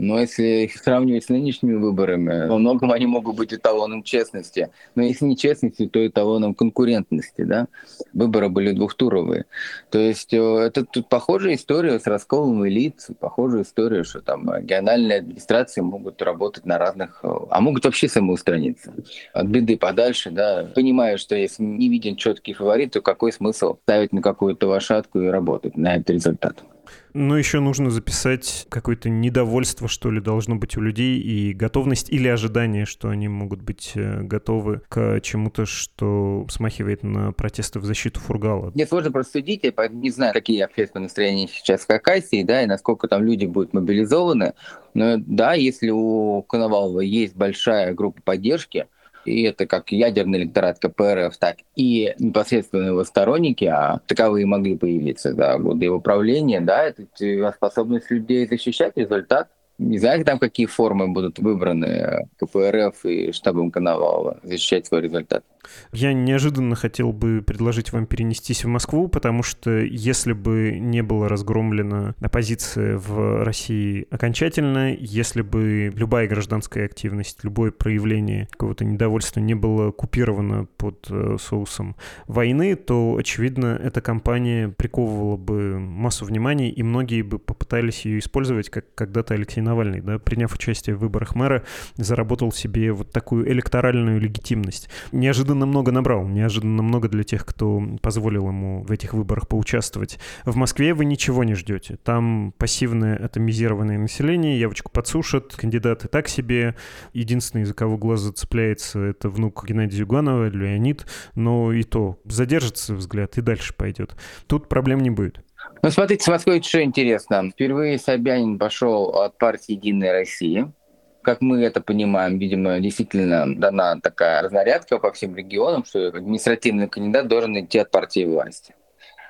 но если их сравнивать с нынешними выборами, во многом они могут быть эталоном честности. Но если не честности, то эталоном конкурентности. Да? Выборы были двухтуровые. То есть э, это тут похожая история с расколом элит, похожая история, что там региональные администрации могут работать на разных, э, а могут вообще самоустраниться. От беды подальше, да, понимая, что если не виден четкий фаворит, то какой смысл ставить на какую-то лошадку и работать на этот результат? Но еще нужно записать какое-то недовольство, что ли, должно быть у людей, и готовность или ожидание, что они могут быть э, готовы к чему-то, что смахивает на протесты в защиту Фургала. Мне сложно просто судить, я не знаю, какие общественные настроения сейчас в Хакасии, да, и насколько там люди будут мобилизованы. Но да, если у Коновалова есть большая группа поддержки, и это как ядерный электорат КПРФ, так и непосредственно его сторонники, а таковые могли появиться за годы его правления, да, это способность людей защищать результат не знаю, там какие формы будут выбраны КПРФ и штабом Коновалова защищать свой результат. Я неожиданно хотел бы предложить вам перенестись в Москву, потому что если бы не была разгромлена оппозиция в России окончательно, если бы любая гражданская активность, любое проявление какого-то недовольства не было купировано под э, соусом войны, то, очевидно, эта кампания приковывала бы массу внимания, и многие бы попытались ее использовать, как когда-то Алексей Навальный, да, приняв участие в выборах мэра, заработал себе вот такую электоральную легитимность. Неожиданно много набрал, неожиданно много для тех, кто позволил ему в этих выборах поучаствовать. В Москве вы ничего не ждете. Там пассивное атомизированное население, явочку подсушат, кандидаты так себе. Единственный, за кого глаз зацепляется, это внук Геннадия Зюганова, Леонид, но и то задержится взгляд и дальше пойдет. Тут проблем не будет. Ну, смотрите, Москвой что интересно. Впервые Собянин пошел от партии «Единая Россия». Как мы это понимаем, видимо, действительно дана такая разнарядка по всем регионам, что административный кандидат должен идти от партии власти.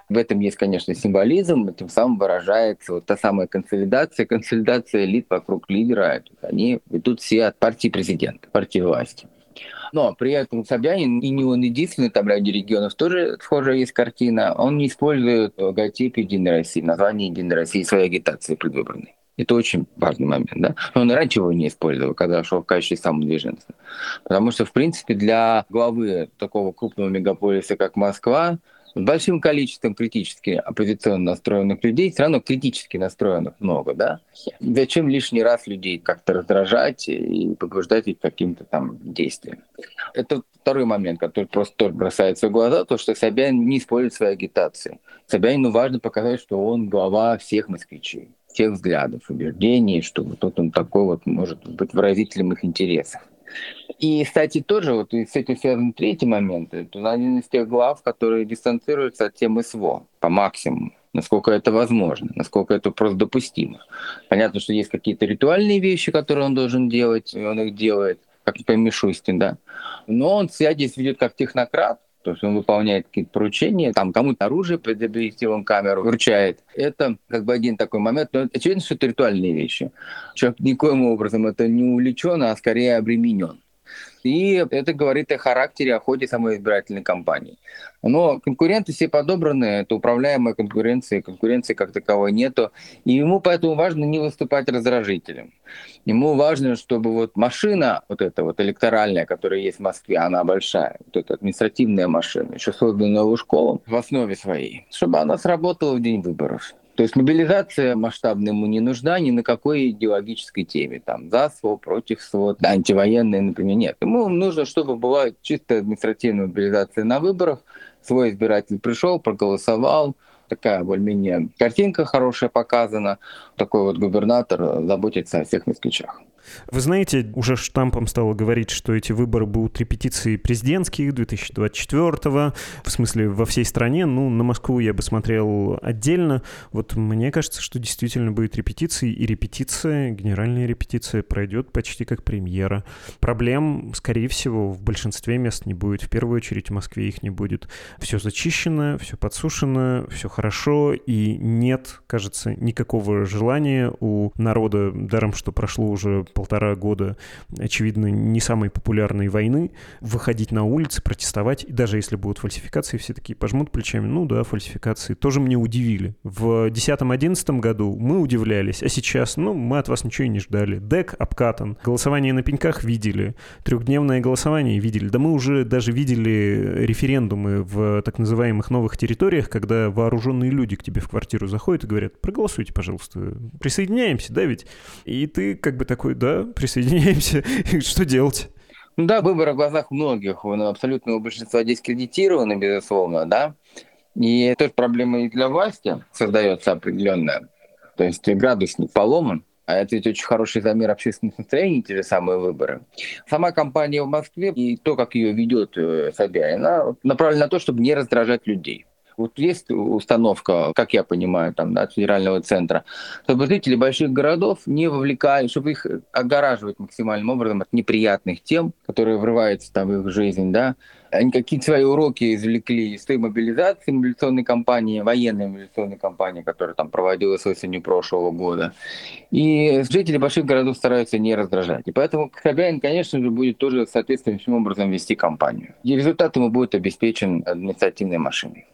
В этом есть, конечно, символизм, тем самым выражается вот та самая консолидация, консолидация элит вокруг лидера. Они идут все от партии президента, партии власти. Но при этом Собянин, и не он единственный, там ряде регионов тоже схожая есть картина, он не использует логотип Единой России, название Единой России своей агитации предвыборной. Это очень важный момент, да. Но он раньше его не использовал, когда шел в качестве самодвиженца. Потому что, в принципе, для главы такого крупного мегаполиса, как Москва, с большим количеством критически оппозиционно настроенных людей, все равно критически настроенных много, да? Зачем лишний раз людей как-то раздражать и побуждать их каким-то там действиям? Это второй момент, который просто тоже бросается в глаза, то, что Собянин не использует свои агитации. Собянину важно показать, что он глава всех москвичей, всех взглядов, убеждений, что вот он такой вот может быть выразителем их интересов. И, кстати, тоже вот с этим связан третий момент. Это один из тех глав, которые дистанцируются от темы СВО по максимуму насколько это возможно, насколько это просто допустимо. Понятно, что есть какие-то ритуальные вещи, которые он должен делать, и он их делает, как, например, Мишустин, да. Но он себя здесь ведет как технократ, то есть он выполняет какие-то поручения, там кому-то оружие приобрести, он камеру вручает. Это как бы один такой момент. Но очевидно, что это ритуальные вещи. Человек никоим образом это не увлечен, а скорее обременен. И это говорит о характере, о ходе самой избирательной кампании. Но конкуренты все подобраны, это управляемая конкуренция, конкуренции как таковой нету. И ему поэтому важно не выступать раздражителем. Ему важно, чтобы вот машина, вот эта вот электоральная, которая есть в Москве, она большая, вот эта административная машина, еще созданная Лужковым в основе своей, чтобы она сработала в день выборов. То есть мобилизация масштабная ему не нужна ни на какой идеологической теме. Там за СВО, против СВО, антивоенные, например, нет. Ему нужно, чтобы была чистая административная мобилизация на выборах. Свой избиратель пришел, проголосовал, такая более-менее картинка хорошая показана. Такой вот губернатор заботится о всех москвичах. Вы знаете, уже штампом стало говорить, что эти выборы будут репетиции президентских 2024 в смысле во всей стране. Ну, на Москву я бы смотрел отдельно. Вот мне кажется, что действительно будет репетиции, и репетиция, генеральная репетиция пройдет почти как премьера. Проблем, скорее всего, в большинстве мест не будет. В первую очередь в Москве их не будет. Все зачищено, все подсушено, все хорошо, и нет, кажется, никакого желания у народа, даром что прошло уже полтора года, очевидно, не самой популярной войны, выходить на улицы, протестовать, и даже если будут фальсификации, все такие пожмут плечами, ну да, фальсификации, тоже мне удивили. В 2010-2011 году мы удивлялись, а сейчас, ну, мы от вас ничего и не ждали. ДЭК обкатан, голосование на пеньках видели, трехдневное голосование видели, да мы уже даже видели референдумы в так называемых новых территориях, когда вооруженные люди к тебе в квартиру заходят и говорят, проголосуйте, пожалуйста, присоединяемся, да ведь? И ты как бы такой, да, присоединяемся. Что делать? Ну да, выборы в глазах многих, ну, абсолютного большинства дискредитированы, безусловно, да. И тоже проблема и для власти создается определенная. То есть градусник поломан, а это ведь очень хороший замер общественных настроений, те же самые выборы. Сама кампания в Москве и то, как ее ведет э, Собянин, она направлена на то, чтобы не раздражать людей. Вот есть установка, как я понимаю, там, да, от федерального центра, чтобы жители больших городов не вовлекали, чтобы их огораживать максимальным образом от неприятных тем, которые врываются там в их жизнь, да, они какие-то свои уроки извлекли из той мобилизации, мобилизационной кампании, военной мобилизационной кампании, которая там проводилась осенью прошлого года. И жители больших городов стараются не раздражать. И поэтому Собянин, конечно же, будет тоже соответствующим образом вести кампанию. И результат ему будет обеспечен административной машиной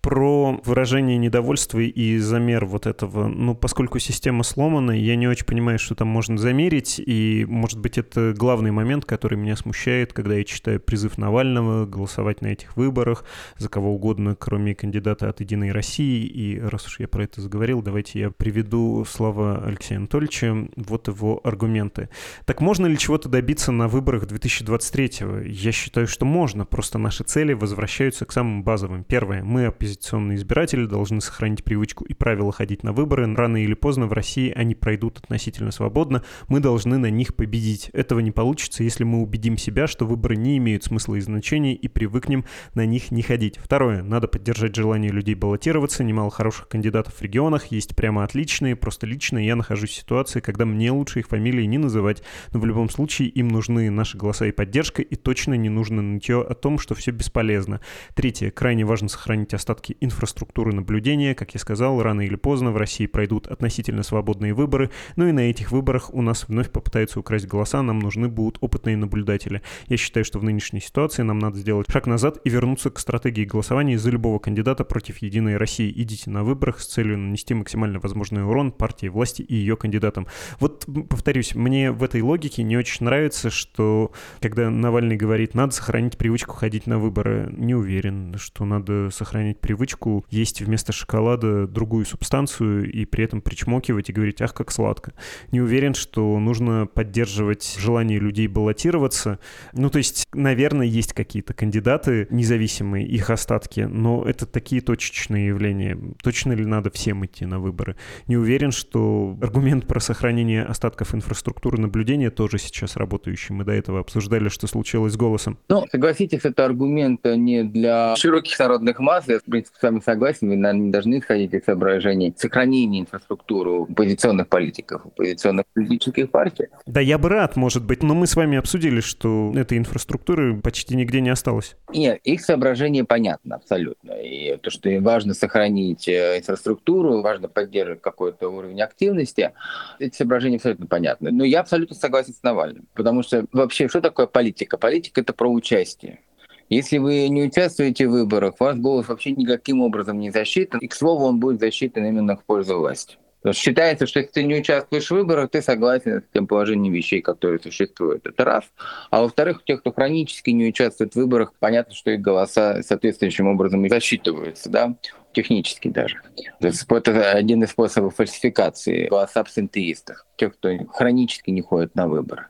про выражение недовольства и замер вот этого. Ну, поскольку система сломана, я не очень понимаю, что там можно замерить, и, может быть, это главный момент, который меня смущает, когда я читаю призыв Навального голосовать на этих выборах за кого угодно, кроме кандидата от «Единой России». И раз уж я про это заговорил, давайте я приведу слова Алексея Анатольевича, вот его аргументы. Так можно ли чего-то добиться на выборах 2023-го? Я считаю, что можно, просто наши цели возвращаются к самым базовым. Первое, мы оппозиционные избиратели должны сохранить привычку и правила ходить на выборы. Рано или поздно в России они пройдут относительно свободно. Мы должны на них победить. Этого не получится, если мы убедим себя, что выборы не имеют смысла и значения и привыкнем на них не ходить. Второе. Надо поддержать желание людей баллотироваться. Немало хороших кандидатов в регионах. Есть прямо отличные. Просто лично я нахожусь в ситуации, когда мне лучше их фамилии не называть. Но в любом случае им нужны наши голоса и поддержка. И точно не нужно нытье о том, что все бесполезно. Третье. Крайне важно сохранить сохранить остатки инфраструктуры наблюдения. Как я сказал, рано или поздно в России пройдут относительно свободные выборы, ну и на этих выборах у нас вновь попытаются украсть голоса, нам нужны будут опытные наблюдатели. Я считаю, что в нынешней ситуации нам надо сделать шаг назад и вернуться к стратегии голосования за любого кандидата против Единой России. Идите на выборах с целью нанести максимально возможный урон партии власти и ее кандидатам. Вот, повторюсь, мне в этой логике не очень нравится, что когда Навальный говорит, надо сохранить привычку ходить на выборы, не уверен, что надо сохранить привычку есть вместо шоколада другую субстанцию и при этом причмокивать и говорить, ах, как сладко. Не уверен, что нужно поддерживать желание людей баллотироваться. Ну, то есть, наверное, есть какие-то кандидаты независимые, их остатки, но это такие точечные явления. Точно ли надо всем идти на выборы? Не уверен, что аргумент про сохранение остатков инфраструктуры наблюдения тоже сейчас работающий. Мы до этого обсуждали, что случилось с голосом. Ну, согласитесь, это аргумент не для широких народных масс. Я, в принципе, с вами согласен. Вы, наверное, не должны исходить из соображений сохранения инфраструктуры оппозиционных политиков, оппозиционных политических партий. Да, я бы рад, может быть, но мы с вами обсудили, что этой инфраструктуры почти нигде не осталось. Нет, их соображение понятно абсолютно. И то, что важно сохранить э, инфраструктуру, важно поддерживать какой-то уровень активности, эти соображения абсолютно понятны. Но я абсолютно согласен с Навальным. Потому что вообще, что такое политика? Политика — это про участие. Если вы не участвуете в выборах, ваш голос вообще никаким образом не засчитан, и, к слову, он будет засчитан именно в пользу власти. Потому что считается, что если ты не участвуешь в выборах, ты согласен с тем положением вещей, которые существуют. Это раз. А во-вторых, у тех, кто хронически не участвует в выборах, понятно, что их голоса соответствующим образом и засчитываются. Да? Технически даже. Это один из способов фальсификации голоса абсентеистов, тех, кто хронически не ходит на выборы.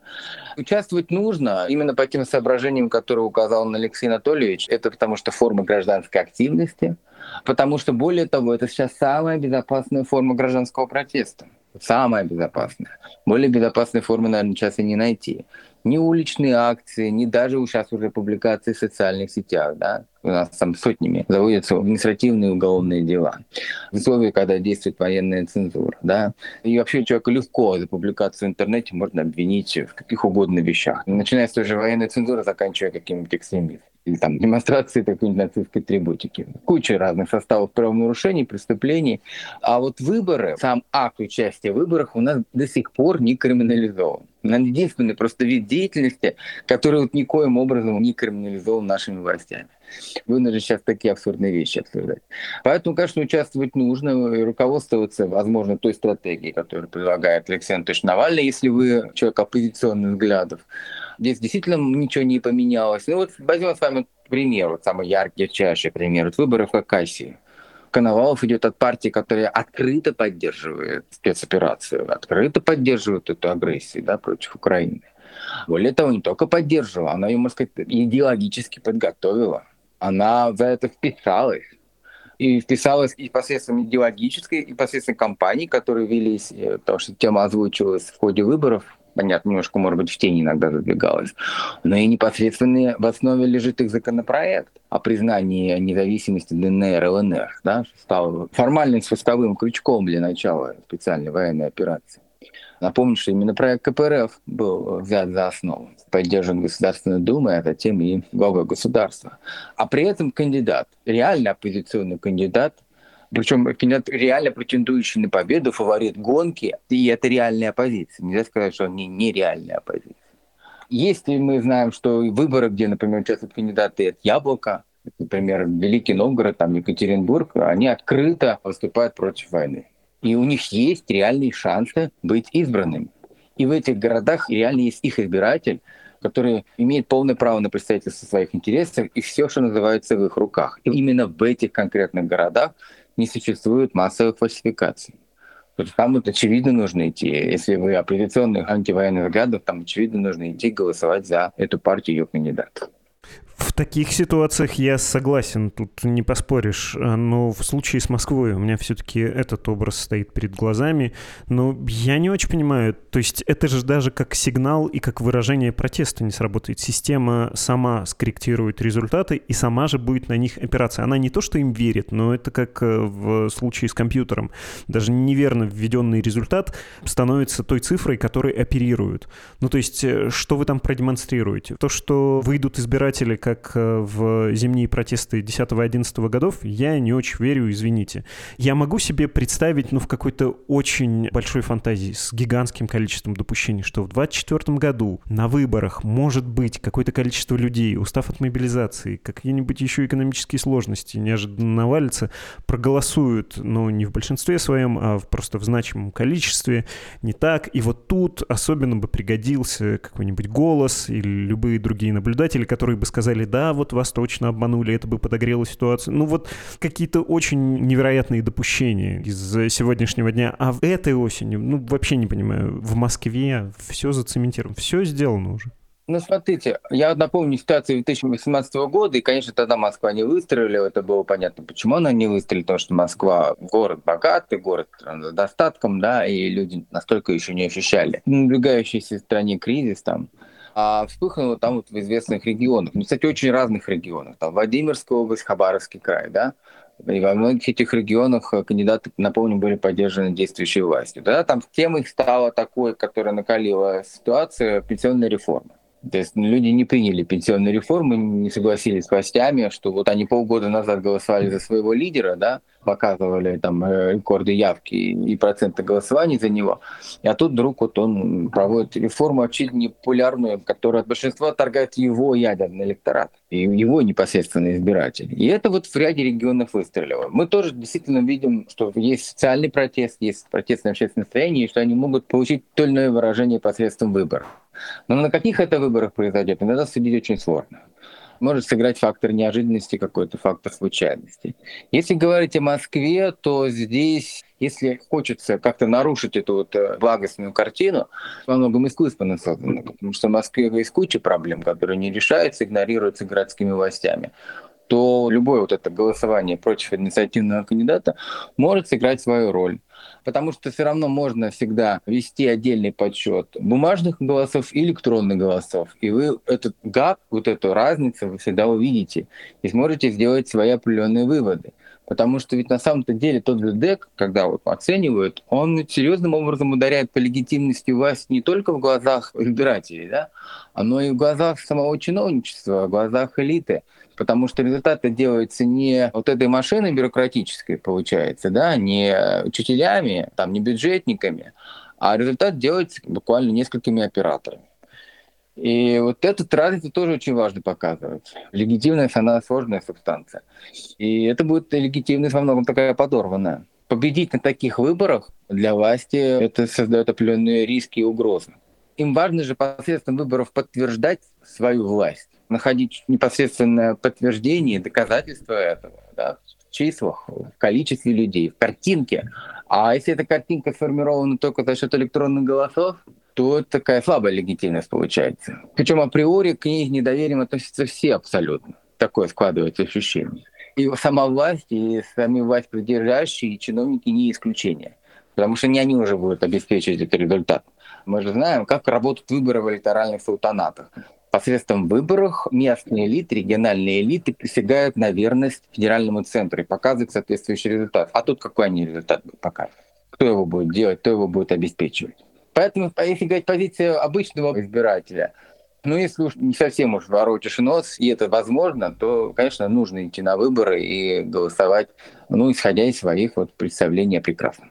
Участвовать нужно именно по тем соображениям, которые указал Алексей Анатольевич. Это потому что форма гражданской активности, потому что, более того, это сейчас самая безопасная форма гражданского протеста. Самая безопасная. Более безопасной формы, наверное, сейчас и не найти ни уличные акции, ни даже сейчас уже публикации в социальных сетях, да, у нас там сотнями заводятся административные уголовные дела. В условиях, когда действует военная цензура, да, и вообще человека легко за публикацию в интернете можно обвинить в каких угодно вещах. Начиная с той же военной цензуры, заканчивая каким-нибудь экстремизмом или там демонстрации какой-нибудь нацистской атрибутики. Куча разных составов правонарушений, преступлений. А вот выборы, сам акт участия в выборах у нас до сих пор не криминализован. Это единственный просто вид деятельности, который вот никоим образом не криминализован нашими властями. Вынужден сейчас такие абсурдные вещи обсуждать. Поэтому, конечно, участвовать нужно и руководствоваться, возможно, той стратегией, которую предлагает Алексей Анатольевич Навальный, если вы человек оппозиционных взглядов. Здесь действительно ничего не поменялось. Ну вот возьмем с вами пример, вот самый яркий, чаще пример, вот выборы в Хакасии. Коновалов идет от партии, которая открыто поддерживает спецоперацию, открыто поддерживает эту агрессию да, против Украины. Более того, не только поддерживала, она ее, можно сказать, идеологически подготовила. Она за это вписалась. И вписалась и посредством идеологической, и посредством кампаний, которые велись, э, потому что тема озвучивалась в ходе выборов понятно, немножко, может быть, в тени иногда задвигалась, но и непосредственно в основе лежит их законопроект о признании независимости ДНР и ЛНР, да, стал формальным спусковым крючком для начала специальной военной операции. Напомню, что именно проект КПРФ был взят за основу, поддержан Государственной Думой, а затем и главой государства. А при этом кандидат, реально оппозиционный кандидат, причем кандидат, реально претендующий на победу, фаворит гонки, и это реальная оппозиция. Нельзя сказать, что он не нереальная оппозиция. Если мы знаем, что выборы, где, например, участвуют кандидаты от Яблока, например, Великий Новгород, там Екатеринбург, они открыто выступают против войны. И у них есть реальные шансы быть избранными. И в этих городах реально есть их избиратель, который имеет полное право на представительство своих интересов и все, что называется в их руках. И именно в этих конкретных городах не существует массовых фальсификаций. Там вот очевидно нужно идти. Если вы оппозиционных антивоенных взглядов, там очевидно нужно идти голосовать за эту партию ее кандидата. В таких ситуациях я согласен, тут не поспоришь. Но в случае с Москвой у меня все-таки этот образ стоит перед глазами. Но я не очень понимаю, то есть это же даже как сигнал и как выражение протеста не сработает. Система сама скорректирует результаты и сама же будет на них опираться. Она не то, что им верит, но это как э, в случае с компьютером. Даже неверно введенный результат становится той цифрой, которой оперируют. Ну то есть э, что вы там продемонстрируете? То, что выйдут избиратели как э, в зимние протесты 10-11 годов, я не очень верю, извините. Я могу себе представить, ну, в какой-то очень большой фантазии с гигантским количеством допущений, что в 24 году на выборах может быть какое-то количество людей, устав от мобилизации, какие-нибудь еще экономические сложности неожиданно навалятся, проголосуют, но не в большинстве своем, а просто в значимом количестве, не так. И вот тут особенно бы пригодился какой-нибудь голос или любые другие наблюдатели, которые бы сказали, да, вот вас точно обманули, это бы подогрело ситуацию. Ну вот какие-то очень невероятные допущения из сегодняшнего дня. А в этой осенью, ну вообще не понимаю, в Москве все зацементировано, все сделано уже. Ну, смотрите, я напомню ситуацию 2018 года, и, конечно, тогда Москва не выстрелила, это было понятно, почему она не выстрелила, потому что Москва город богатый, город с достатком, да, и люди настолько еще не ощущали в стране кризис там, а вспыхнуло там вот в известных регионах, ну, кстати, очень разных регионах, там Владимирская область, Хабаровский край, да, и во многих этих регионах кандидаты, напомню, были поддержаны действующей властью. Тогда там темой стала такой, которая накалила ситуацию, пенсионная реформа. То есть люди не приняли пенсионную реформу, не согласились с властями, что вот они полгода назад голосовали за своего лидера, да, показывали там э, рекорды явки и проценты голосований за него. А тут вдруг вот он проводит реформу очевидно непопулярную, которая от большинства отторгает его ядерный электорат и его непосредственно избиратели. И это вот в ряде регионов выстрелило. Мы тоже действительно видим, что есть социальный протест, есть протестное общественное настроение, и что они могут получить то или иное выражение посредством выборов. Но на каких это выборах произойдет, иногда судить очень сложно. Может сыграть фактор неожиданности какой-то, фактор случайности. Если говорить о Москве, то здесь, если хочется как-то нарушить эту вот э, благостную картину, во многом искусственно создано, потому что в Москве есть куча проблем, которые не решаются, игнорируются городскими властями то любое вот это голосование против инициативного кандидата может сыграть свою роль потому что все равно можно всегда вести отдельный подсчет бумажных голосов и электронных голосов. И вы этот гап, вот эту разницу вы всегда увидите и сможете сделать свои определенные выводы. Потому что ведь на самом-то деле тот же ДЭК, когда вот оценивают, он серьезным образом ударяет по легитимности власти не только в глазах избирателей, да, но и в глазах самого чиновничества, в глазах элиты потому что результаты делаются не вот этой машиной бюрократической, получается, да, не учителями, там, не бюджетниками, а результат делается буквально несколькими операторами. И вот этот разницу тоже очень важно показывать. Легитимность, она сложная субстанция. И это будет легитимность во многом такая подорванная. Победить на таких выборах для власти это создает определенные риски и угрозы. Им важно же посредством выборов подтверждать свою власть находить непосредственное подтверждение, доказательство этого да, в числах, в количестве людей, в картинке. А если эта картинка сформирована только за счет электронных голосов, то такая слабая легитимность получается. Причем априори к ней недоверием относятся все абсолютно. Такое складывается ощущение. И сама власть, и сами власть придержащие, и чиновники не исключение. Потому что не они уже будут обеспечивать этот результат. Мы же знаем, как работают выборы в электоральных султанатах посредством выборов местные элиты, региональные элиты присягают на верность федеральному центру и показывают соответствующий результат. А тут какой они результат показывают? Кто его будет делать, кто его будет обеспечивать? Поэтому, если говорить позицию обычного избирателя, ну, если уж не совсем уж ворочишь нос, и это возможно, то, конечно, нужно идти на выборы и голосовать, ну, исходя из своих вот представлений о прекрасном.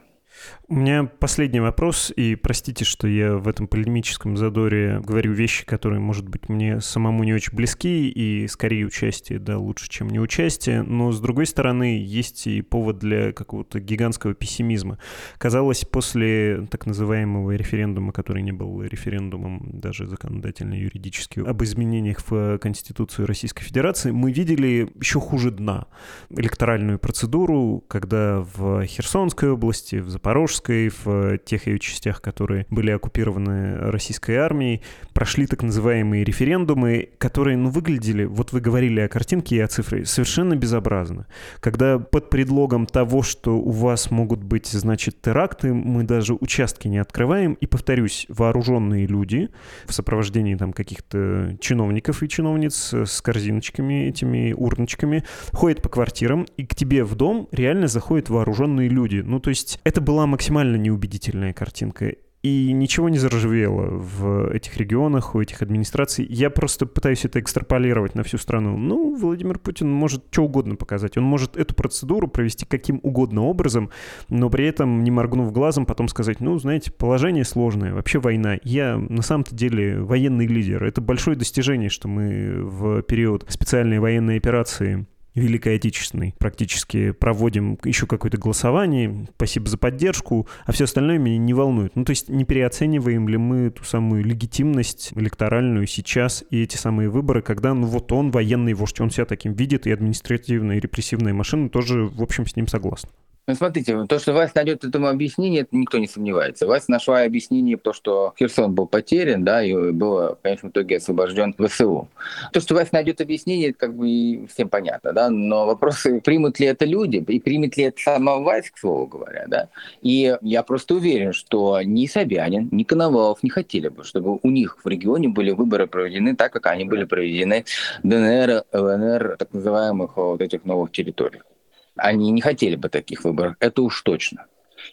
У меня последний вопрос, и простите, что я в этом полемическом задоре говорю вещи, которые, может быть, мне самому не очень близки, и скорее участие, да, лучше, чем не участие, но, с другой стороны, есть и повод для какого-то гигантского пессимизма. Казалось, после так называемого референдума, который не был референдумом даже законодательно-юридически, об изменениях в Конституцию Российской Федерации, мы видели еще хуже дна. Электоральную процедуру, когда в Херсонской области, в Запорожской Запорожской, в э, тех ее частях, которые были оккупированы российской армией, прошли так называемые референдумы, которые, ну, выглядели, вот вы говорили о картинке и о цифре, совершенно безобразно. Когда под предлогом того, что у вас могут быть, значит, теракты, мы даже участки не открываем, и, повторюсь, вооруженные люди в сопровождении там каких-то чиновников и чиновниц с корзиночками, этими урночками, ходят по квартирам, и к тебе в дом реально заходят вооруженные люди. Ну, то есть это была максимально максимально неубедительная картинка. и ничего не заржавело в этих регионах, у этих администраций. Я просто пытаюсь это экстраполировать на всю страну. Ну, Владимир Путин может что угодно показать. Он может эту процедуру провести каким угодно образом, но при этом, не моргнув глазом, потом сказать, ну, знаете, положение сложное, вообще война. Я на самом-то деле военный лидер. Это большое достижение, что мы в период специальной военной операции Великой Отечественной практически проводим еще какое-то голосование, спасибо за поддержку, а все остальное меня не волнует. Ну, то есть не переоцениваем ли мы ту самую легитимность электоральную сейчас и эти самые выборы, когда, ну, вот он военный вождь, он себя таким видит, и административная и репрессивная машина тоже, в общем, с ним согласна. Ну, смотрите, то, что власть найдет этому объяснение, это никто не сомневается. Власть нашла объяснение, то, что Херсон был потерян, да, и был, в конечном итоге освобожден ВСУ. То, что власть найдет объяснение, как бы всем понятно, да, но вопрос, примут ли это люди, и примет ли это сама власть, к слову говоря, да. И я просто уверен, что ни Собянин, ни Коновалов не хотели бы, чтобы у них в регионе были выборы проведены так, как они были проведены ДНР, ЛНР, так называемых вот этих новых территориях. Они не хотели бы таких выборов, это уж точно.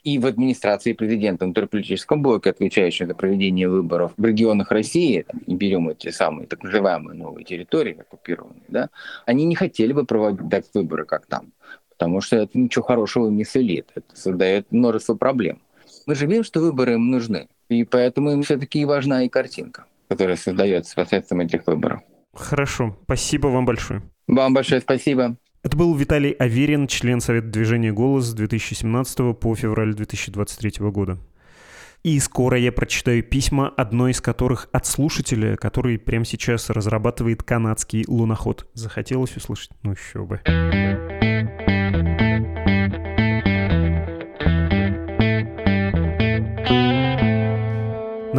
И в администрации президента, в интерполитическом блоке, отвечающем за проведение выборов в регионах России, там, не берем эти самые так называемые новые территории, оккупированные, да, они не хотели бы проводить так выборы, как там, потому что это ничего хорошего не сулит, это создает множество проблем. Мы же видим, что выборы им нужны, и поэтому им все-таки важна и картинка, которая создается посредством этих выборов. Хорошо, спасибо вам большое. Вам большое спасибо. Это был Виталий Аверин, член Совета движения «Голос» с 2017 по февраль 2023 года. И скоро я прочитаю письма, одно из которых от слушателя, который прямо сейчас разрабатывает канадский луноход. Захотелось услышать? Ну еще бы.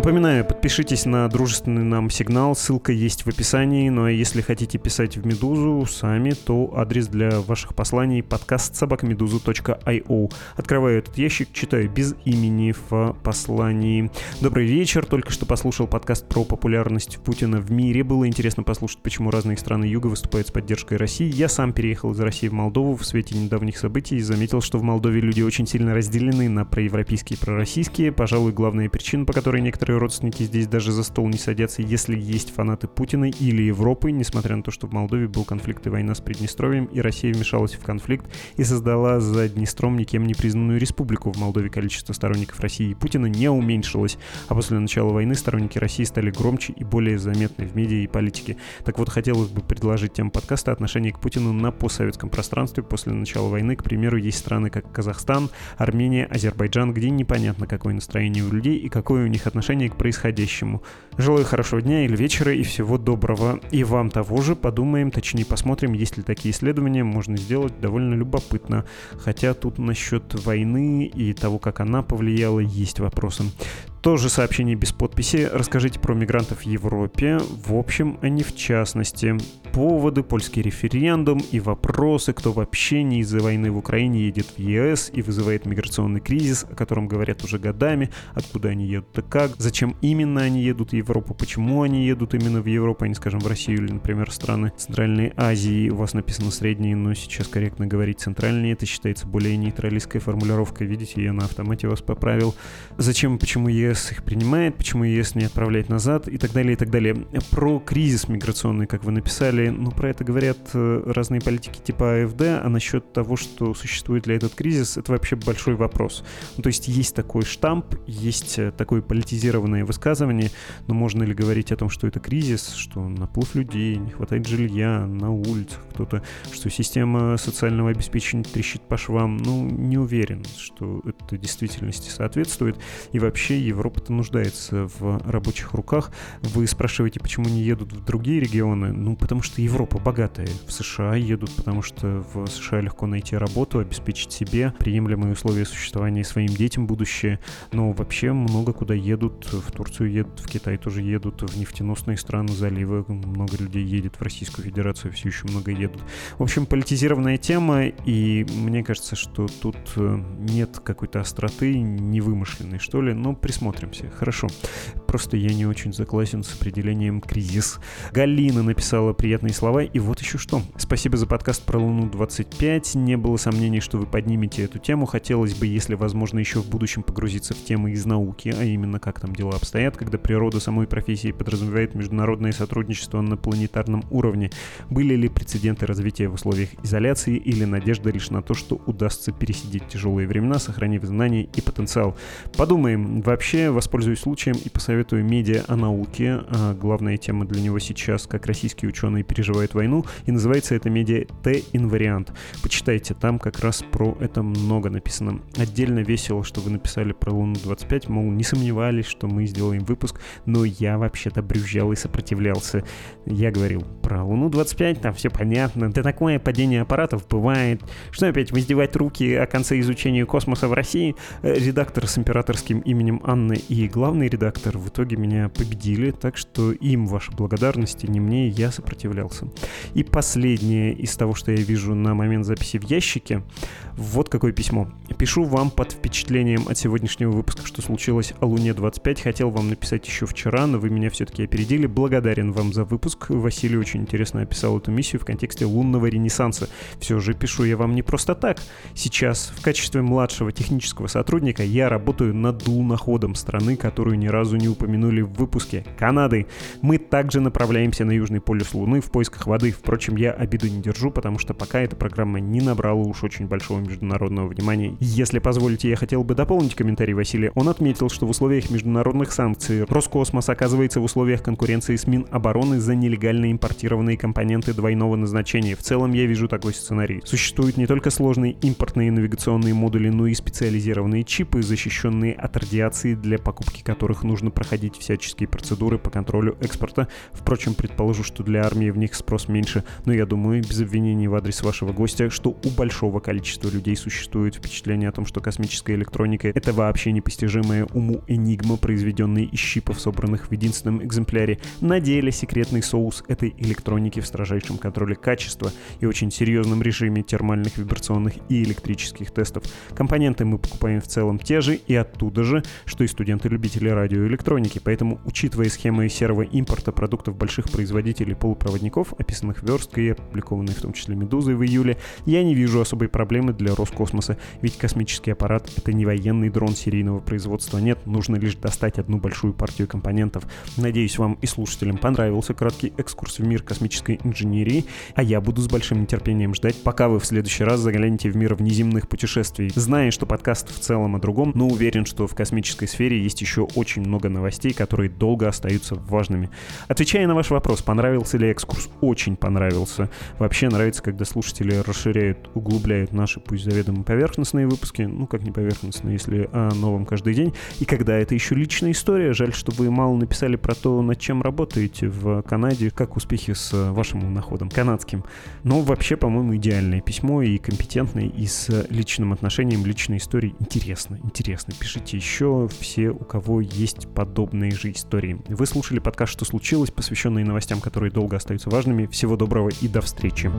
Напоминаю, подпишитесь на дружественный нам сигнал, ссылка есть в описании, ну а если хотите писать в Медузу сами, то адрес для ваших посланий подкаст собакамедуза.io. Открываю этот ящик, читаю без имени в послании. Добрый вечер, только что послушал подкаст про популярность Путина в мире. Было интересно послушать, почему разные страны Юга выступают с поддержкой России. Я сам переехал из России в Молдову в свете недавних событий и заметил, что в Молдове люди очень сильно разделены на проевропейские и пророссийские. Пожалуй, главная причина, по которой некоторые родственники здесь даже за стол не садятся, если есть фанаты Путина или Европы, несмотря на то, что в Молдове был конфликт и война с Приднестровьем, и Россия вмешалась в конфликт и создала за Днестром никем не признанную республику. В Молдове количество сторонников России и Путина не уменьшилось, а после начала войны сторонники России стали громче и более заметны в медиа и политике. Так вот, хотелось бы предложить тем подкаста отношение к Путину на постсоветском пространстве после начала войны. К примеру, есть страны, как Казахстан, Армения, Азербайджан, где непонятно, какое настроение у людей и какое у них отношение отношении к происходящему. Желаю хорошего дня или вечера и всего доброго. И вам того же. Подумаем, точнее посмотрим, есть ли такие исследования. Можно сделать довольно любопытно. Хотя тут насчет войны и того, как она повлияла, есть вопросы. Тоже сообщение без подписи. Расскажите про мигрантов в Европе, в общем, а не в частности. Поводы, польский референдум и вопросы, кто вообще не из-за войны в Украине едет в ЕС и вызывает миграционный кризис, о котором говорят уже годами, откуда они едут и как, зачем именно они едут в Европу, почему они едут именно в Европу, а не, скажем, в Россию или, например, страны Центральной Азии. У вас написано средние, но сейчас корректно говорить центральные. Это считается более нейтралистской формулировкой. Видите, я на автомате вас поправил. Зачем почему ЕС ЕС их принимает, почему ЕС не отправляет назад и так далее, и так далее. Про кризис миграционный, как вы написали, ну, про это говорят э, разные политики типа АФД, а насчет того, что существует ли этот кризис, это вообще большой вопрос. Ну, то есть есть такой штамп, есть э, такое политизированное высказывание, но можно ли говорить о том, что это кризис, что наплыв людей, не хватает жилья на улицах, кто-то, что система социального обеспечения трещит по швам, ну, не уверен, что это действительности соответствует. И вообще Европа-то нуждается в рабочих руках. Вы спрашиваете, почему не едут в другие регионы? Ну, потому что Европа богатая. В США едут, потому что в США легко найти работу, обеспечить себе приемлемые условия существования своим детям будущее. Но вообще много куда едут. В Турцию едут, в Китай тоже едут, в нефтеносные страны, заливы. Много людей едет в Российскую Федерацию, все еще много едут. В общем, политизированная тема, и мне кажется, что тут э, нет какой-то остроты, невымышленной, что ли, но присмотрим присмотримся. Хорошо. Просто я не очень заклассен с определением кризис. Галина написала приятные слова, и вот еще что. Спасибо за подкаст про Луну-25. Не было сомнений, что вы поднимете эту тему. Хотелось бы, если возможно, еще в будущем погрузиться в темы из науки, а именно как там дела обстоят, когда природа самой профессии подразумевает международное сотрудничество на планетарном уровне. Были ли прецеденты развития в условиях изоляции или надежда лишь на то, что удастся пересидеть тяжелые времена, сохранив знания и потенциал? Подумаем. Вообще, воспользуюсь случаем и посоветую медиа о науке. А главная тема для него сейчас, как российские ученые переживают войну, и называется это медиа Т-инвариант. Почитайте, там как раз про это много написано. Отдельно весело, что вы написали про Луну-25, мол, не сомневались, что мы сделаем выпуск, но я вообще-то брюзжал и сопротивлялся. Я говорил про Луну-25, там все понятно, да такое падение аппаратов бывает. Что опять, воздевать руки о конце изучения космоса в России? Э, редактор с императорским именем Анны и главный редактор в итоге меня победили, так что им ваши благодарности, не мне, я сопротивлялся. И последнее из того, что я вижу на момент записи в ящике, вот какое письмо. Пишу вам под впечатлением от сегодняшнего выпуска, что случилось о Луне-25. Хотел вам написать еще вчера, но вы меня все-таки опередили. Благодарен вам за выпуск. Василий очень интересно описал эту миссию в контексте лунного ренессанса. Все же пишу я вам не просто так. Сейчас в качестве младшего технического сотрудника я работаю над луноходом страны, которую ни разу не упомянули в выпуске — Канады. Мы также направляемся на Южный полюс Луны в поисках воды. Впрочем, я обиду не держу, потому что пока эта программа не набрала уж очень большого международного внимания. Если позволите, я хотел бы дополнить комментарий Василия. Он отметил, что в условиях международных санкций Роскосмос оказывается в условиях конкуренции с Минобороны за нелегально импортированные компоненты двойного назначения. В целом я вижу такой сценарий. Существуют не только сложные импортные навигационные модули, но и специализированные чипы, защищенные от радиации, для покупки которых нужно проходить всяческие процедуры по контролю экспорта. Впрочем, предположу, что для армии в них спрос меньше, но я думаю, без обвинений в адрес вашего гостя, что у большого количества людей существует впечатление о том, что космическая электроника — это вообще непостижимая уму энигма, произведенная из чипов, собранных в единственном экземпляре. На деле секретный соус этой электроники в строжайшем контроле качества и очень серьезном режиме термальных, вибрационных и электрических тестов. Компоненты мы покупаем в целом те же и оттуда же, что и студенты-любители радиоэлектроники, поэтому, учитывая схемы серого импорта продуктов больших производителей полупроводников, описанных версткой и опубликованной в том числе «Медузой» в июле, я не вижу особой проблемы для Роскосмоса, ведь космический аппарат — это не военный дрон серийного производства, нет, нужно лишь достать одну большую партию компонентов. Надеюсь, вам и слушателям понравился краткий экскурс в мир космической инженерии, а я буду с большим нетерпением ждать, пока вы в следующий раз заглянете в мир внеземных путешествий. Зная, что подкаст в целом о другом, но уверен, что в космической сфере есть еще очень много новостей, которые долго остаются важными. Отвечая на ваш вопрос, понравился ли экскурс? Очень понравился. Вообще нравится, когда слушатели расширяют, углубляют наши, пусть заведомо поверхностные выпуски, ну как не поверхностные, если о новом каждый день, и когда это еще личная история, жаль, что вы мало написали про то, над чем работаете в Канаде, как успехи с вашим находом канадским. Но вообще, по-моему, идеальное письмо и компетентное, и с личным отношением, личной историей. Интересно, интересно. Пишите еще все, у кого есть подобные же истории. Вы слушали подкаст «Что случилось?», посвященный новостям, которые долго остаются важными. Всего доброго и до встречи.